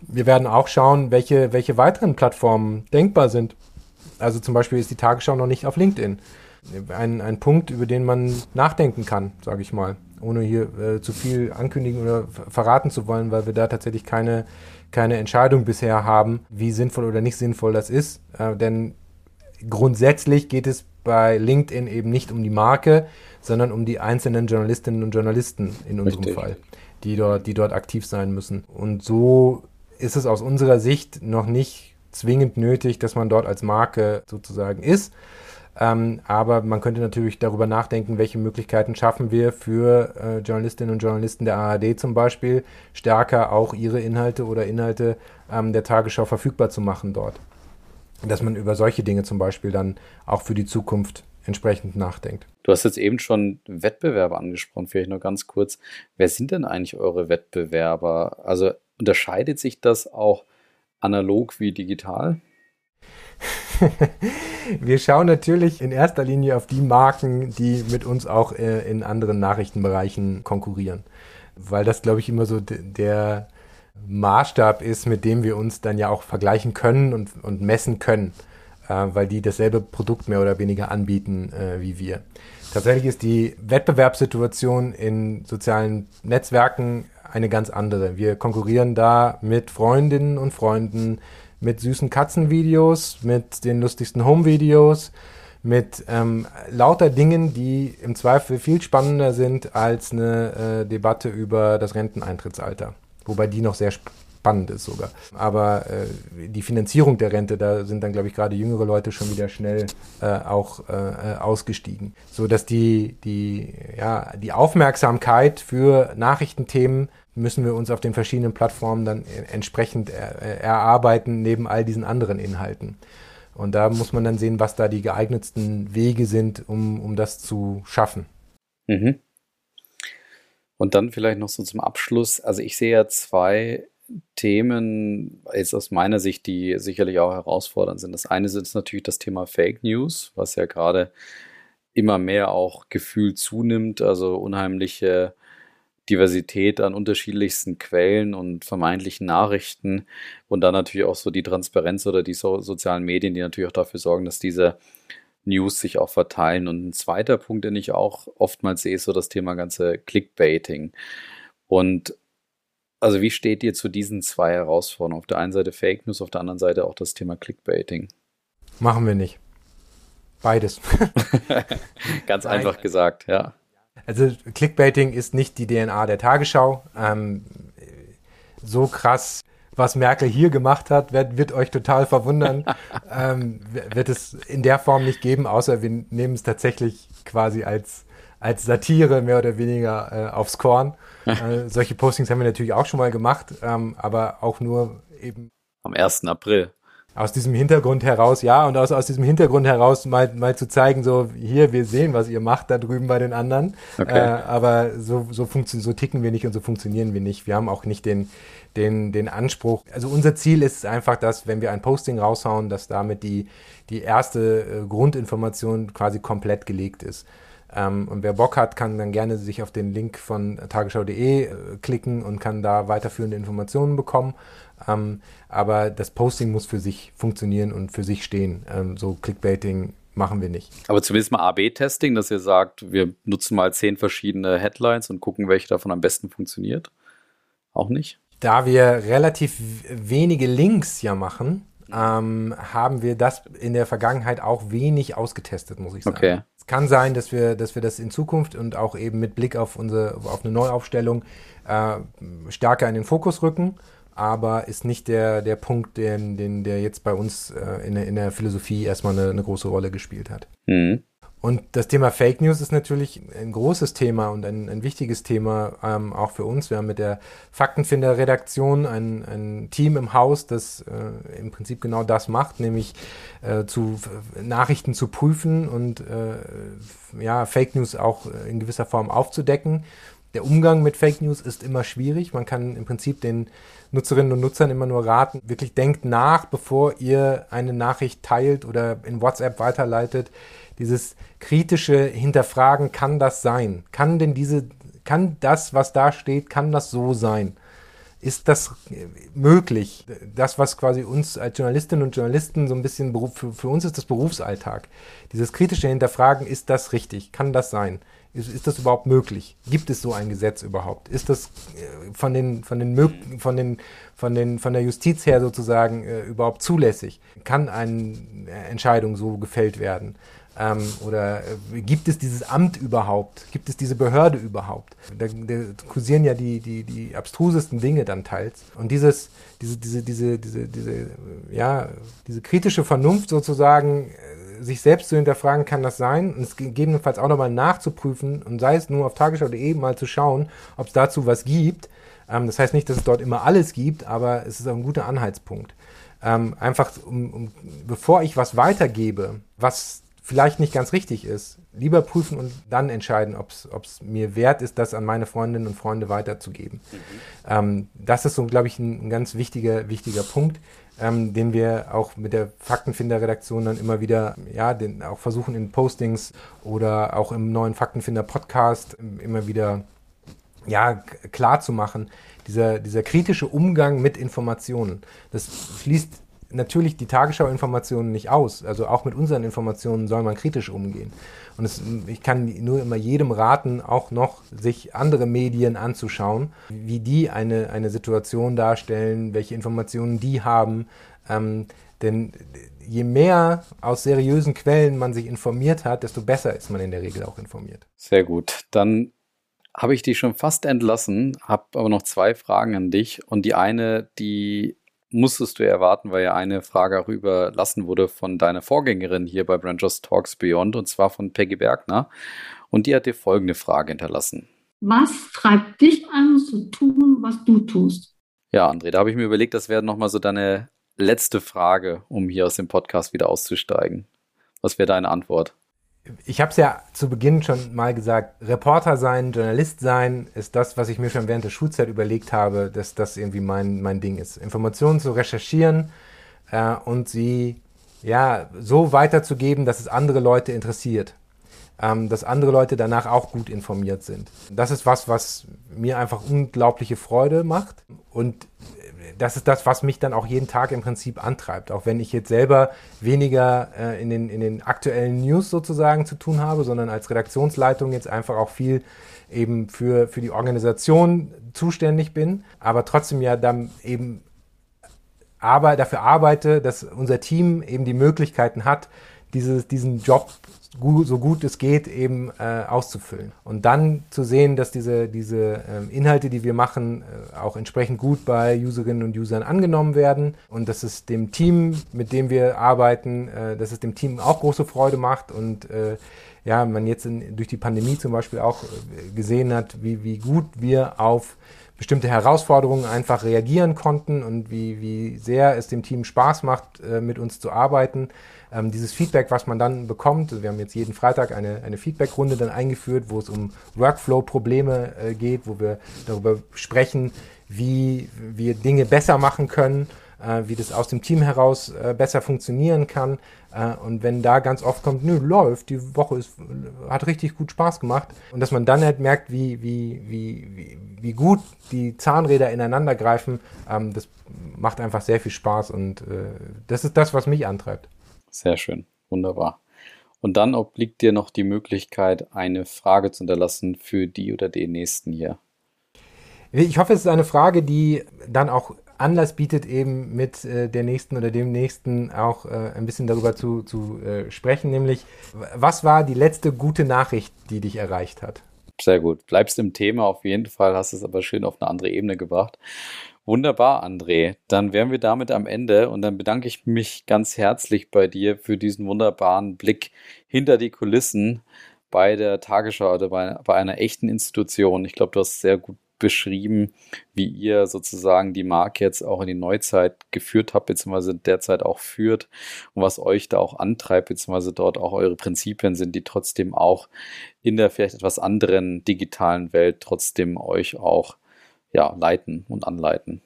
Wir werden auch schauen, welche, welche weiteren Plattformen denkbar sind. Also zum Beispiel ist die Tagesschau noch nicht auf LinkedIn. Ein, ein Punkt, über den man nachdenken kann, sage ich mal, ohne hier äh, zu viel ankündigen oder verraten zu wollen, weil wir da tatsächlich keine, keine Entscheidung bisher haben, wie sinnvoll oder nicht sinnvoll das ist. Äh, denn grundsätzlich geht es bei LinkedIn eben nicht um die Marke, sondern um die einzelnen Journalistinnen und Journalisten in unserem Richtig. Fall, die dort, die dort aktiv sein müssen. Und so ist es aus unserer Sicht noch nicht zwingend nötig, dass man dort als Marke sozusagen ist. Ähm, aber man könnte natürlich darüber nachdenken, welche Möglichkeiten schaffen wir für äh, Journalistinnen und Journalisten der ARD zum Beispiel, stärker auch ihre Inhalte oder Inhalte ähm, der Tagesschau verfügbar zu machen dort. Dass man über solche Dinge zum Beispiel dann auch für die Zukunft entsprechend nachdenkt. Du hast jetzt eben schon Wettbewerber angesprochen, vielleicht nur ganz kurz. Wer sind denn eigentlich eure Wettbewerber? Also unterscheidet sich das auch analog wie digital? Wir schauen natürlich in erster Linie auf die Marken, die mit uns auch äh, in anderen Nachrichtenbereichen konkurrieren. Weil das, glaube ich, immer so der Maßstab ist, mit dem wir uns dann ja auch vergleichen können und, und messen können, äh, weil die dasselbe Produkt mehr oder weniger anbieten äh, wie wir. Tatsächlich ist die Wettbewerbssituation in sozialen Netzwerken eine ganz andere. Wir konkurrieren da mit Freundinnen und Freunden, mit süßen Katzenvideos, mit den lustigsten Home-Videos, mit ähm, lauter Dingen, die im Zweifel viel spannender sind als eine äh, Debatte über das Renteneintrittsalter. Wobei die noch sehr spannend ist sogar. Aber äh, die Finanzierung der Rente, da sind dann, glaube ich, gerade jüngere Leute schon wieder schnell äh, auch äh, ausgestiegen. So dass die, die, ja, die Aufmerksamkeit für Nachrichtenthemen müssen wir uns auf den verschiedenen Plattformen dann entsprechend er, erarbeiten, neben all diesen anderen Inhalten. Und da muss man dann sehen, was da die geeignetsten Wege sind, um, um das zu schaffen. Mhm. Und dann vielleicht noch so zum Abschluss. Also ich sehe ja zwei Themen, jetzt aus meiner Sicht, die sicherlich auch herausfordernd sind. Das eine ist natürlich das Thema Fake News, was ja gerade immer mehr auch gefühlt zunimmt. Also unheimliche Diversität an unterschiedlichsten Quellen und vermeintlichen Nachrichten und dann natürlich auch so die Transparenz oder die so sozialen Medien, die natürlich auch dafür sorgen, dass diese News sich auch verteilen. Und ein zweiter Punkt, den ich auch oftmals sehe, ist so das Thema ganze Clickbaiting. Und also wie steht ihr zu diesen zwei Herausforderungen? Auf der einen Seite Fake News, auf der anderen Seite auch das Thema Clickbaiting. Machen wir nicht. Beides. Ganz Nein. einfach gesagt, ja. Also Clickbaiting ist nicht die DNA der Tagesschau. Ähm, so krass, was Merkel hier gemacht hat, wird, wird euch total verwundern. ähm, wird es in der Form nicht geben, außer wir nehmen es tatsächlich quasi als, als Satire mehr oder weniger äh, aufs Korn. Äh, solche Postings haben wir natürlich auch schon mal gemacht, ähm, aber auch nur eben. Am 1. April aus diesem Hintergrund heraus, ja, und aus, aus diesem Hintergrund heraus mal, mal zu zeigen, so, hier, wir sehen, was ihr macht da drüben bei den anderen. Okay. Äh, aber so, so, so ticken wir nicht und so funktionieren wir nicht. Wir haben auch nicht den, den, den Anspruch. Also unser Ziel ist einfach, dass, wenn wir ein Posting raushauen, dass damit die, die erste äh, Grundinformation quasi komplett gelegt ist. Ähm, und wer Bock hat, kann dann gerne sich auf den Link von tagesschau.de äh, klicken und kann da weiterführende Informationen bekommen. Ähm, aber das Posting muss für sich funktionieren und für sich stehen. Ähm, so Clickbaiting machen wir nicht. Aber zumindest mal AB-Testing, dass ihr sagt, wir nutzen mal zehn verschiedene Headlines und gucken, welche davon am besten funktioniert. Auch nicht? Da wir relativ wenige Links ja machen, ähm, haben wir das in der Vergangenheit auch wenig ausgetestet, muss ich sagen. Okay. Es kann sein, dass wir, dass wir das in Zukunft und auch eben mit Blick auf unsere, auf eine Neuaufstellung äh, stärker in den Fokus rücken aber ist nicht der, der Punkt, den, den, der jetzt bei uns äh, in, der, in der Philosophie erstmal eine, eine große Rolle gespielt hat. Mhm. Und das Thema Fake News ist natürlich ein großes Thema und ein, ein wichtiges Thema ähm, auch für uns. Wir haben mit der Faktenfinder-Redaktion ein, ein Team im Haus, das äh, im Prinzip genau das macht, nämlich äh, zu Nachrichten zu prüfen und äh, ja, Fake News auch in gewisser Form aufzudecken. Der Umgang mit Fake News ist immer schwierig. Man kann im Prinzip den Nutzerinnen und Nutzern immer nur raten, wirklich denkt nach, bevor ihr eine Nachricht teilt oder in WhatsApp weiterleitet. Dieses kritische Hinterfragen, kann das sein? Kann denn diese, kann das, was da steht, kann das so sein? ist das möglich? Das, was quasi uns als Journalistinnen und Journalisten so ein bisschen Beruf, für, für uns ist das Berufsalltag. Dieses kritische Hinterfragen, ist das richtig? Kann das sein? Ist, ist das überhaupt möglich? Gibt es so ein Gesetz überhaupt? Ist das äh, von den, von den, von den, von den, von der Justiz her sozusagen äh, überhaupt zulässig? Kann eine Entscheidung so gefällt werden? Ähm, oder äh, gibt es dieses Amt überhaupt? Gibt es diese Behörde überhaupt? Da, da kursieren ja die, die, die abstrusesten Dinge dann teils. Und dieses, diese, diese, diese, diese, diese, ja, diese kritische Vernunft sozusagen, äh, sich selbst zu hinterfragen, kann das sein? Und es gegebenenfalls auch nochmal nachzuprüfen und sei es nur auf tagesschau.de mal zu schauen, ob es dazu was gibt. Ähm, das heißt nicht, dass es dort immer alles gibt, aber es ist ein guter Anhaltspunkt. Ähm, einfach, um, um, bevor ich was weitergebe, was vielleicht nicht ganz richtig ist, lieber prüfen und dann entscheiden, ob es mir wert ist, das an meine Freundinnen und Freunde weiterzugeben. Mhm. Ähm, das ist so, glaube ich, ein, ein, ganz wichtiger, wichtiger Punkt, ähm, den wir auch mit der Faktenfinder-Redaktion dann immer wieder, ja, den auch versuchen in Postings oder auch im neuen Faktenfinder-Podcast immer wieder, ja, klar zu machen. Dieser, dieser kritische Umgang mit Informationen, das schließt natürlich die Tagesschau-Informationen nicht aus. Also auch mit unseren Informationen soll man kritisch umgehen. Und es, ich kann nur immer jedem raten, auch noch sich andere Medien anzuschauen, wie die eine, eine Situation darstellen, welche Informationen die haben. Ähm, denn je mehr aus seriösen Quellen man sich informiert hat, desto besser ist man in der Regel auch informiert. Sehr gut. Dann habe ich dich schon fast entlassen, habe aber noch zwei Fragen an dich. Und die eine, die musstest du erwarten, weil ja eine Frage auch überlassen wurde von deiner Vorgängerin hier bei Branchers Talks Beyond und zwar von Peggy Bergner. Und die hat dir folgende Frage hinterlassen. Was treibt dich an, zu tun, was du tust? Ja, André, da habe ich mir überlegt, das wäre nochmal so deine letzte Frage, um hier aus dem Podcast wieder auszusteigen. Was wäre deine Antwort? Ich habe es ja zu Beginn schon mal gesagt, Reporter sein, Journalist sein, ist das, was ich mir schon während der Schulzeit überlegt habe, dass das irgendwie mein, mein Ding ist. Informationen zu recherchieren äh, und sie ja so weiterzugeben, dass es andere Leute interessiert. Ähm, dass andere Leute danach auch gut informiert sind. Das ist was, was mir einfach unglaubliche Freude macht. Und das ist das, was mich dann auch jeden Tag im Prinzip antreibt. Auch wenn ich jetzt selber weniger äh, in, den, in den aktuellen News sozusagen zu tun habe, sondern als Redaktionsleitung jetzt einfach auch viel eben für, für die Organisation zuständig bin, aber trotzdem ja dann eben aber dafür arbeite, dass unser Team eben die Möglichkeiten hat, dieses, diesen Job so gut es geht eben äh, auszufüllen. Und dann zu sehen, dass diese, diese äh, Inhalte, die wir machen, äh, auch entsprechend gut bei Userinnen und Usern angenommen werden. Und dass es dem Team, mit dem wir arbeiten, äh, dass es dem Team auch große Freude macht. Und äh, ja, man jetzt in, durch die Pandemie zum Beispiel auch äh, gesehen hat, wie, wie gut wir auf bestimmte Herausforderungen einfach reagieren konnten und wie, wie sehr es dem Team Spaß macht, mit uns zu arbeiten ähm, dieses Feedback, was man dann bekommt, wir haben jetzt jeden Freitag eine, eine Feedback-Runde dann eingeführt, wo es um Workflow-Probleme äh, geht, wo wir darüber sprechen, wie wir Dinge besser machen können, äh, wie das aus dem Team heraus äh, besser funktionieren kann. Äh, und wenn da ganz oft kommt, nö, läuft, die Woche ist, hat richtig gut Spaß gemacht. Und dass man dann halt merkt, wie, wie, wie, wie, wie gut die Zahnräder ineinander greifen, ähm, das macht einfach sehr viel Spaß und äh, das ist das, was mich antreibt. Sehr schön, wunderbar. Und dann obliegt dir noch die Möglichkeit, eine Frage zu hinterlassen für die oder den nächsten hier. Ich hoffe, es ist eine Frage, die dann auch Anlass bietet, eben mit äh, der nächsten oder dem nächsten auch äh, ein bisschen darüber zu, zu äh, sprechen, nämlich was war die letzte gute Nachricht, die dich erreicht hat? Sehr gut. Bleibst im Thema auf jeden Fall, hast es aber schön auf eine andere Ebene gebracht. Wunderbar, André. Dann wären wir damit am Ende und dann bedanke ich mich ganz herzlich bei dir für diesen wunderbaren Blick hinter die Kulissen bei der Tagesschau oder bei, bei einer echten Institution. Ich glaube, du hast sehr gut beschrieben, wie ihr sozusagen die Marke jetzt auch in die Neuzeit geführt habt, beziehungsweise derzeit auch führt und was euch da auch antreibt, beziehungsweise dort auch eure Prinzipien sind, die trotzdem auch in der vielleicht etwas anderen digitalen Welt trotzdem euch auch ja, leiten und anleiten.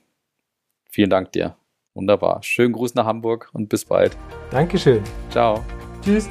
Vielen Dank dir. Wunderbar. Schönen Gruß nach Hamburg und bis bald. Dankeschön. Ciao. Tschüss.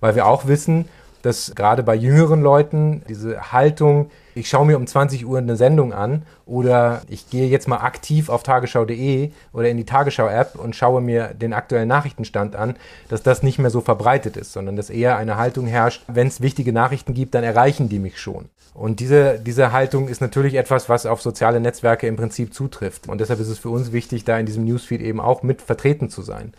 Weil wir auch wissen, dass gerade bei jüngeren Leuten diese Haltung, ich schaue mir um 20 Uhr eine Sendung an oder ich gehe jetzt mal aktiv auf tagesschau.de oder in die Tagesschau-App und schaue mir den aktuellen Nachrichtenstand an, dass das nicht mehr so verbreitet ist, sondern dass eher eine Haltung herrscht, wenn es wichtige Nachrichten gibt, dann erreichen die mich schon. Und diese, diese Haltung ist natürlich etwas, was auf soziale Netzwerke im Prinzip zutrifft. Und deshalb ist es für uns wichtig, da in diesem Newsfeed eben auch mit vertreten zu sein.